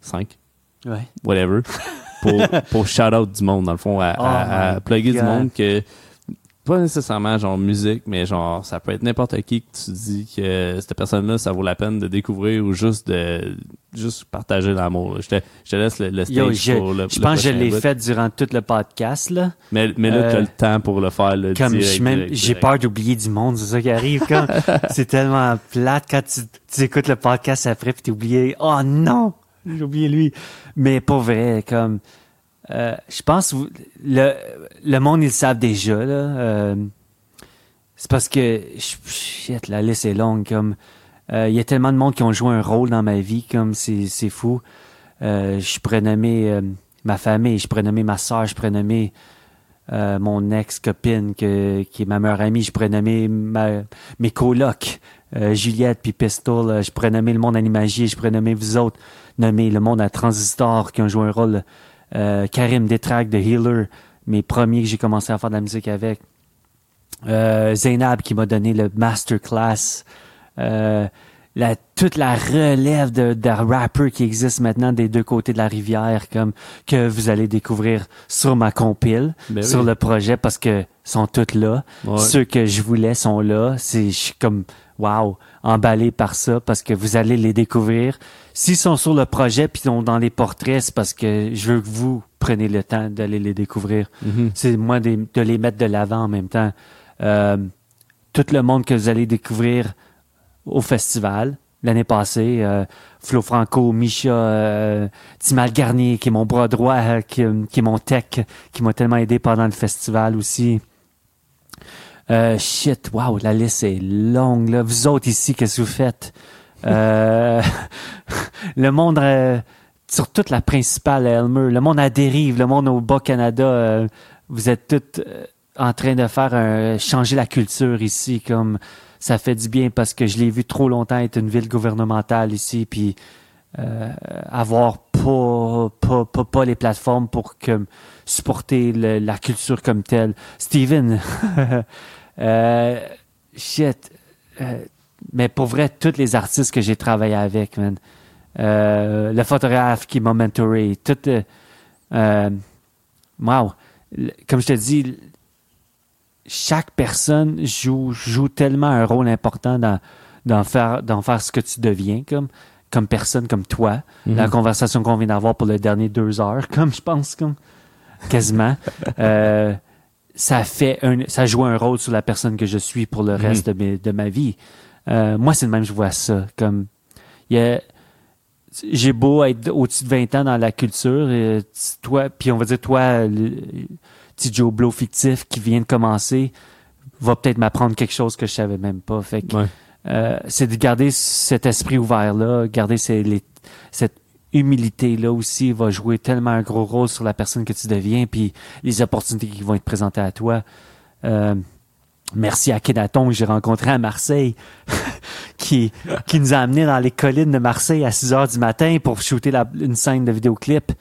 cinq, Ouais. whatever, pour, pour shout out du monde, dans le fond, à, Oh à, à my plugger du monde que pas nécessairement genre musique, mais genre ça peut être n'importe qui que tu dis que cette personne-là, ça vaut la peine de découvrir ou juste de juste partager l'amour. Je te, je te laisse le, le stage Yo, je, pour le je le pense que je l'ai fait durant tout le podcast, là. Mais, mais là, Euh, t'as le temps pour le faire. Là, Comme je direct, suis même, direct, j'ai peur d'oublier du monde, c'est ça qui arrive. Comme, c'est tellement plate quand tu, tu écoutes le podcast après puis t'es oublié. Oh non, j'ai oublié lui. Mais pour vrai, comme, euh, je pense vous- le le monde ils le savent déjà. Euh, c'est parce que shit, la liste est longue. Comme, euh, il y a tellement de monde qui ont joué un rôle dans ma vie, comme c'est fou. Je pourrais nommer ma famille, je pourrais nommer ma soeur, je pourrais mon ex-copine que- qui est ma meilleure amie, je pourrais mes colocs, Juliette puis Pistol, je pourrais le monde animagier, je pourrais vous autres, nommer le monde à Transistor qui ont joué un rôle, euh, Karim Détrac de Healer, mes premiers que j'ai commencé à faire de la musique avec, euh, Zainab qui m'a donné le masterclass, euh, la, toute la relève de, de rappers qui existe maintenant des deux côtés de la rivière, comme que vous allez découvrir sur ma compile, Ben sur oui. le projet, parce que sont toutes là. Ouais. Ceux que je voulais sont là. C'est, je suis comme, wow, emballé par ça, parce que vous allez les découvrir. S'ils sont sur le projet puis sont dans les portraits, c'est parce que je veux que vous preniez le temps d'aller les découvrir Mhm. c'est moi de, de les mettre de l'avant en même temps. Euh, tout le monde que vous allez découvrir au festival l'année passée, euh, Flo Franco, Misha, euh, Timal Garnier, qui est mon bras droit, euh, qui, qui est mon tech, qui m'a tellement aidé pendant le festival aussi. Shit, wow, la liste est longue. Là. Vous autres ici, qu'est-ce que vous faites? Euh, le monde euh, sur toute la principale Elmer, le monde à dérive, le monde au Bas-Canada, euh, vous êtes tous euh, en train de faire un, changer la culture ici, comme ça fait du bien parce que je l'ai vu trop longtemps être une ville gouvernementale ici, puis avoir pas, pas, pas, pas les plateformes pour supporter le- la culture comme telle. Steven, shit, mais pour vrai, tous les artistes que j'ai travaillé avec, man, euh, le photographe qui m'a mentoré, tout, euh, euh, wow, comme je te dis, chaque personne joue, joue tellement un rôle important dans, d'en faire, d'en faire ce que tu deviens, comme, comme personne, comme toi. Mhm. La conversation qu'on vient d'avoir pour les derniers deux heures, comme je pense, comme, quasiment. Euh, ça fait un, ça joue un rôle sur la personne que je suis pour le Mhm. reste de, mes- de ma vie. Euh, moi, c'est le même, je vois ça. Comme, j'ai beau être au-dessus de 20 ans dans la culture, et t- toi, puis on va dire, toi, le petit Joe Blow fictif qui vient de commencer, va peut-être m'apprendre quelque chose que je savais même pas. Fait que, Ouais. euh, c'est de garder cet esprit ouvert-là, garder ces- les- cette humilité-là aussi va jouer tellement un gros rôle sur la personne que tu deviens, puis les opportunités qui vont être présentées à toi. Euh, merci à Kenaton que j'ai rencontré à Marseille, qui, qui nous a amenés dans les collines de Marseille à 6 heures du matin pour shooter la- une scène de vidéoclip.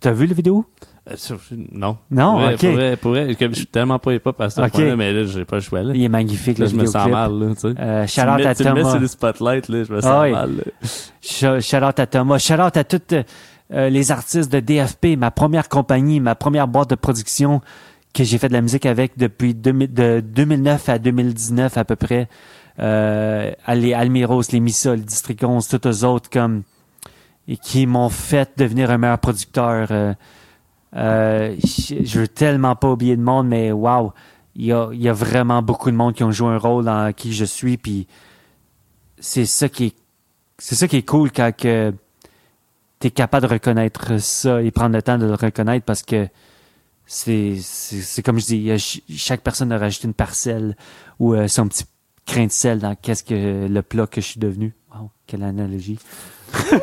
T'as vu le vidéo? Euh, non. Non? Pour ok. Pour vrai, pour vrai, comme je suis tellement pas hip-hop à ce Ok. point-là, mais là, j'ai pas le choix. Là, Il est magnifique, Là, le je me sens mal, là, tu sais. Euh, shout out mets- à tu me mets Thomas. sur le spotlight, là, je me sens Ah oui. mal. là. Shout out à Thomas. Shout out à tous euh, les artistes de DFP, ma première compagnie, ma première boîte de production que j'ai fait de la musique avec depuis 2000 de 2009 à 2019 à peu près. Euh, les Almiros, les Missa, les District 11, tous eux autres comme et qui m'ont fait devenir un meilleur producteur. Euh, euh, je veux tellement pas oublier de monde, mais wow, il y a, vraiment beaucoup de monde qui ont joué un rôle dans qui je suis, puis c'est ça qui est c'est ça qui est cool quand que tu es capable de reconnaître ça et prendre le temps de le reconnaître parce que c'est comme je dis, chaque personne a rajouté une parcelle ou euh, son petit grain de sel dans qu'est-ce que le plat que je suis devenu. Wow, quelle analogie.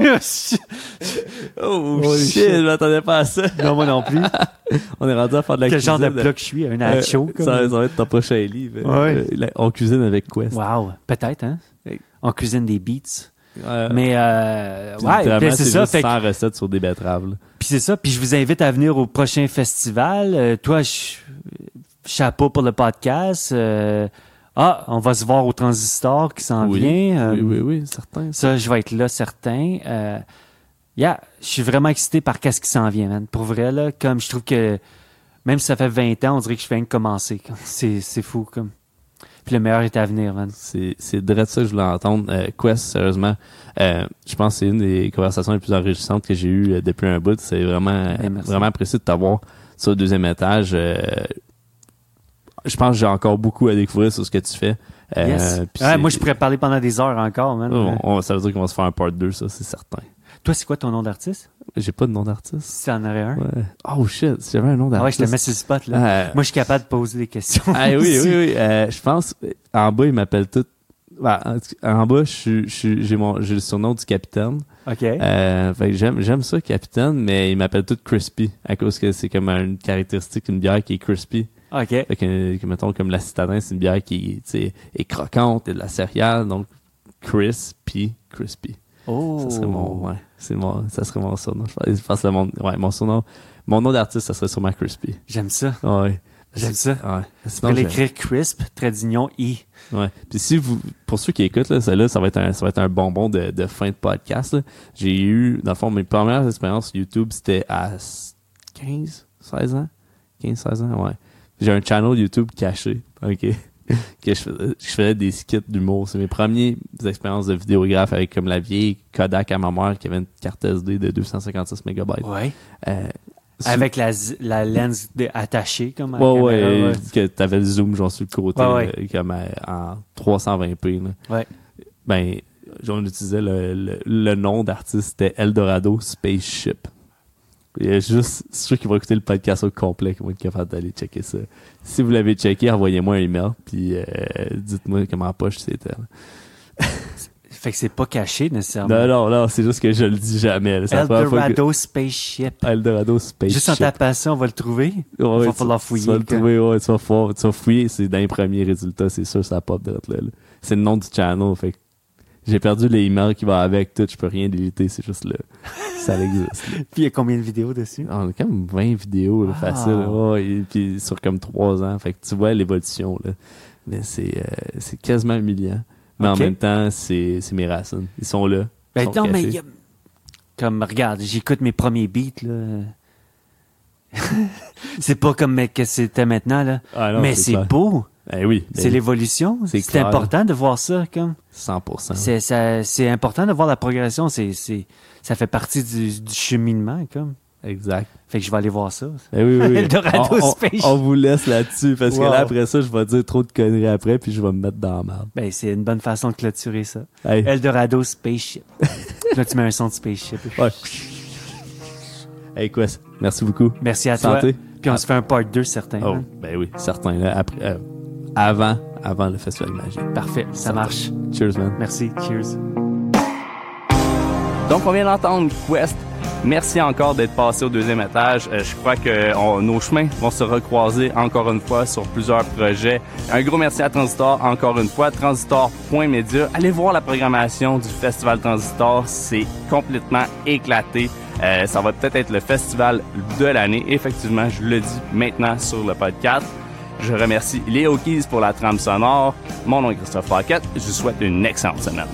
Oh, Holy shit, shit. je m'attendais pas à ça. non, moi non plus. On est rendu à faire de la Quel cuisine. genre de plat que je suis? Un nacho? Euh, comme- ça, ça va être ton prochain livre. Ouais. Euh, on cuisine avec Quest. Wow, peut-être, hein? On cuisine des beats. Euh, Mais euh, ouais, c'est ça. Fait que- 100 recettes sur des betteraves. là. Puis c'est ça. Puis je vous invite à venir au prochain festival. Euh, toi, je- chapeau pour le podcast. Ah, on va se voir au Transistor qui s'en Oui. vient. Oui, oui, oui, certain. Ça, je vais être là, certain. Yeah, je suis vraiment excité par qu'est-ce qui s'en vient, man. Pour vrai, là, comme je trouve que même si ça fait 20 ans, on dirait que je viens de commencer. comme. C'est, c'est fou, comme. Puis le meilleur est à venir, man. C'est, c'est direct ça que je voulais entendre. Euh, Quest, sérieusement, euh, je pense que c'est une des conversations les plus enrichissantes que j'ai eues euh, depuis un bout. C'est vraiment, Eh, vraiment apprécié de t'avoir sur le deuxième étage. Euh, je pense que j'ai encore beaucoup à découvrir sur ce que tu fais. Yes. Ouais, moi, je pourrais parler pendant des heures encore, man. on- on- ça veut dire qu'on va se faire un part 2, ça, c'est certain. Toi, c'est quoi ton nom d'artiste? J'ai pas de nom d'artiste. Si t'en aurais un? Ouais. Oh shit, si j'avais un nom Ah ouais, je d'artiste. te mets sur le spot, là. Euh, Moi, je suis capable de poser des questions. Ah oui, oui, oui. Euh, je pense, en bas, ils m'appellent tout. bah, en- bas, je j'ai mon, j'ai le surnom du capitaine. OK. Euh, fait que j'aime, j'aime ça, capitaine, mais ils m'appellent tout crispy à cause que c'est comme une caractéristique d'une bière qui est crispy. OK. Fait que, que, mettons, comme la citadin, c'est une bière qui, est croquante et de la céréale, donc crispy, crispy. Oh. Ça serait mon, ouais, c'est mon, ça serait mon surnom. Je pense, que mon, ouais, mon surnom, mon nom d'artiste, ça serait sûrement crispy. J'aime ça. Ouais. J'aime ça. Ouais. Sinon, l'écrire crisp, trait d'union, I. Ouais. Puis si vous, pour ceux qui écoutent, là, celle-là, ça va être un, ça va être un bonbon de, de fin de podcast. là. J'ai eu, dans le fond, mes premières expériences YouTube, c'était à 15, 16 ans? 15, 16 ans, ouais. J'ai un channel YouTube caché, ok? que je faisais, je faisais des skits d'humour. C'est mes premières expériences de vidéographe avec comme la vieille Kodak à ma mère qui avait une carte SD de 256 mégabytes. Ouais. Euh, Avec la, la lens de- attachée, comme à Ouais, la caméra, ouais. que t'avais le zoom, genre, sur le côté, ouais. là, comme à- en 320p, là. Ouais. Ben, on utilisait le, le, le nom d'artiste, c'était Eldorado Spaceship. Il y a juste ceux qui vont écouter le podcast au complet qui vont être capables d'aller checker ça. Si vous l'avez checké, envoyez-moi un email, puis euh, dites-moi comment poche c'était. Fait que c'est pas caché, nécessairement. Non, non, non, c'est juste que je le dis jamais. fois que- Eldorado Spaceship. Eldorado Spaceship. Juste en tapant ça, on va le trouver. Ouais, va tu- falloir Tu fouiller, vas le trouver, ouais, tu vas, fouiller, tu c'est dans les premiers résultats, c'est sûr, ça pop de là, là. C'est le nom du channel, fait que j'ai perdu les emails qui vont avec, tout, je peux rien déliter, c'est juste là. ça existe. Puis il y a combien de vidéos dessus? On a comme 20 vidéos, là, Ah. facile, et puis sur comme 3 ans, fait que tu vois l'évolution, là. Mais c'est, euh, c'est quasiment humiliant. Mais en même temps, c'est, c'est mes racines. Ils sont là. Ben Ils sont non, mais cachés. il y a- Comme, regarde, j'écoute mes premiers beats, là. c'est pas comme que c'était maintenant, là. Ah non, mais c'est beau. Oui. ben C'est oui, l'évolution? C'est important de voir ça, comme? 100%. C'est c'est important de voir la progression. C'est c'est ça fait partie du, du cheminement, comme. Exact. Fait que je vais aller voir ça. Eh oui, oui, oui. Eldorado on, on- Spaceship. on vous laisse là-dessus parce Wow. que là, après ça, je vais dire trop de conneries après puis je vais me mettre dans la merde. Ben, c'est une bonne façon de clôturer ça. Hey. Eldorado Spaceship. là, tu mets un son de spaceship. Ouais. Hey, Quest, merci beaucoup. Merci à Santé. toi. Puis on se fait un part 2 certain. Oh, hein? ben oui, certain. Là, après, euh, avant, avant le festival magique. Parfait, ça marche. Cheers, man. Merci. Cheers. Donc, on vient d'entendre Quest. Merci encore d'être passé au deuxième étage. Euh, je crois que on- nos chemins vont se recroiser encore une fois sur plusieurs projets. Un gros merci à Transistor encore une fois. Transistor.media. Allez voir la programmation du Festival Transistor. C'est complètement éclaté. Euh, ça va peut-être être le festival de l'année. Effectivement, je le dis maintenant sur le podcast. Je remercie Léo Keys pour la trame sonore. Mon nom est Christophe Paquette. Je vous souhaite une excellente semaine.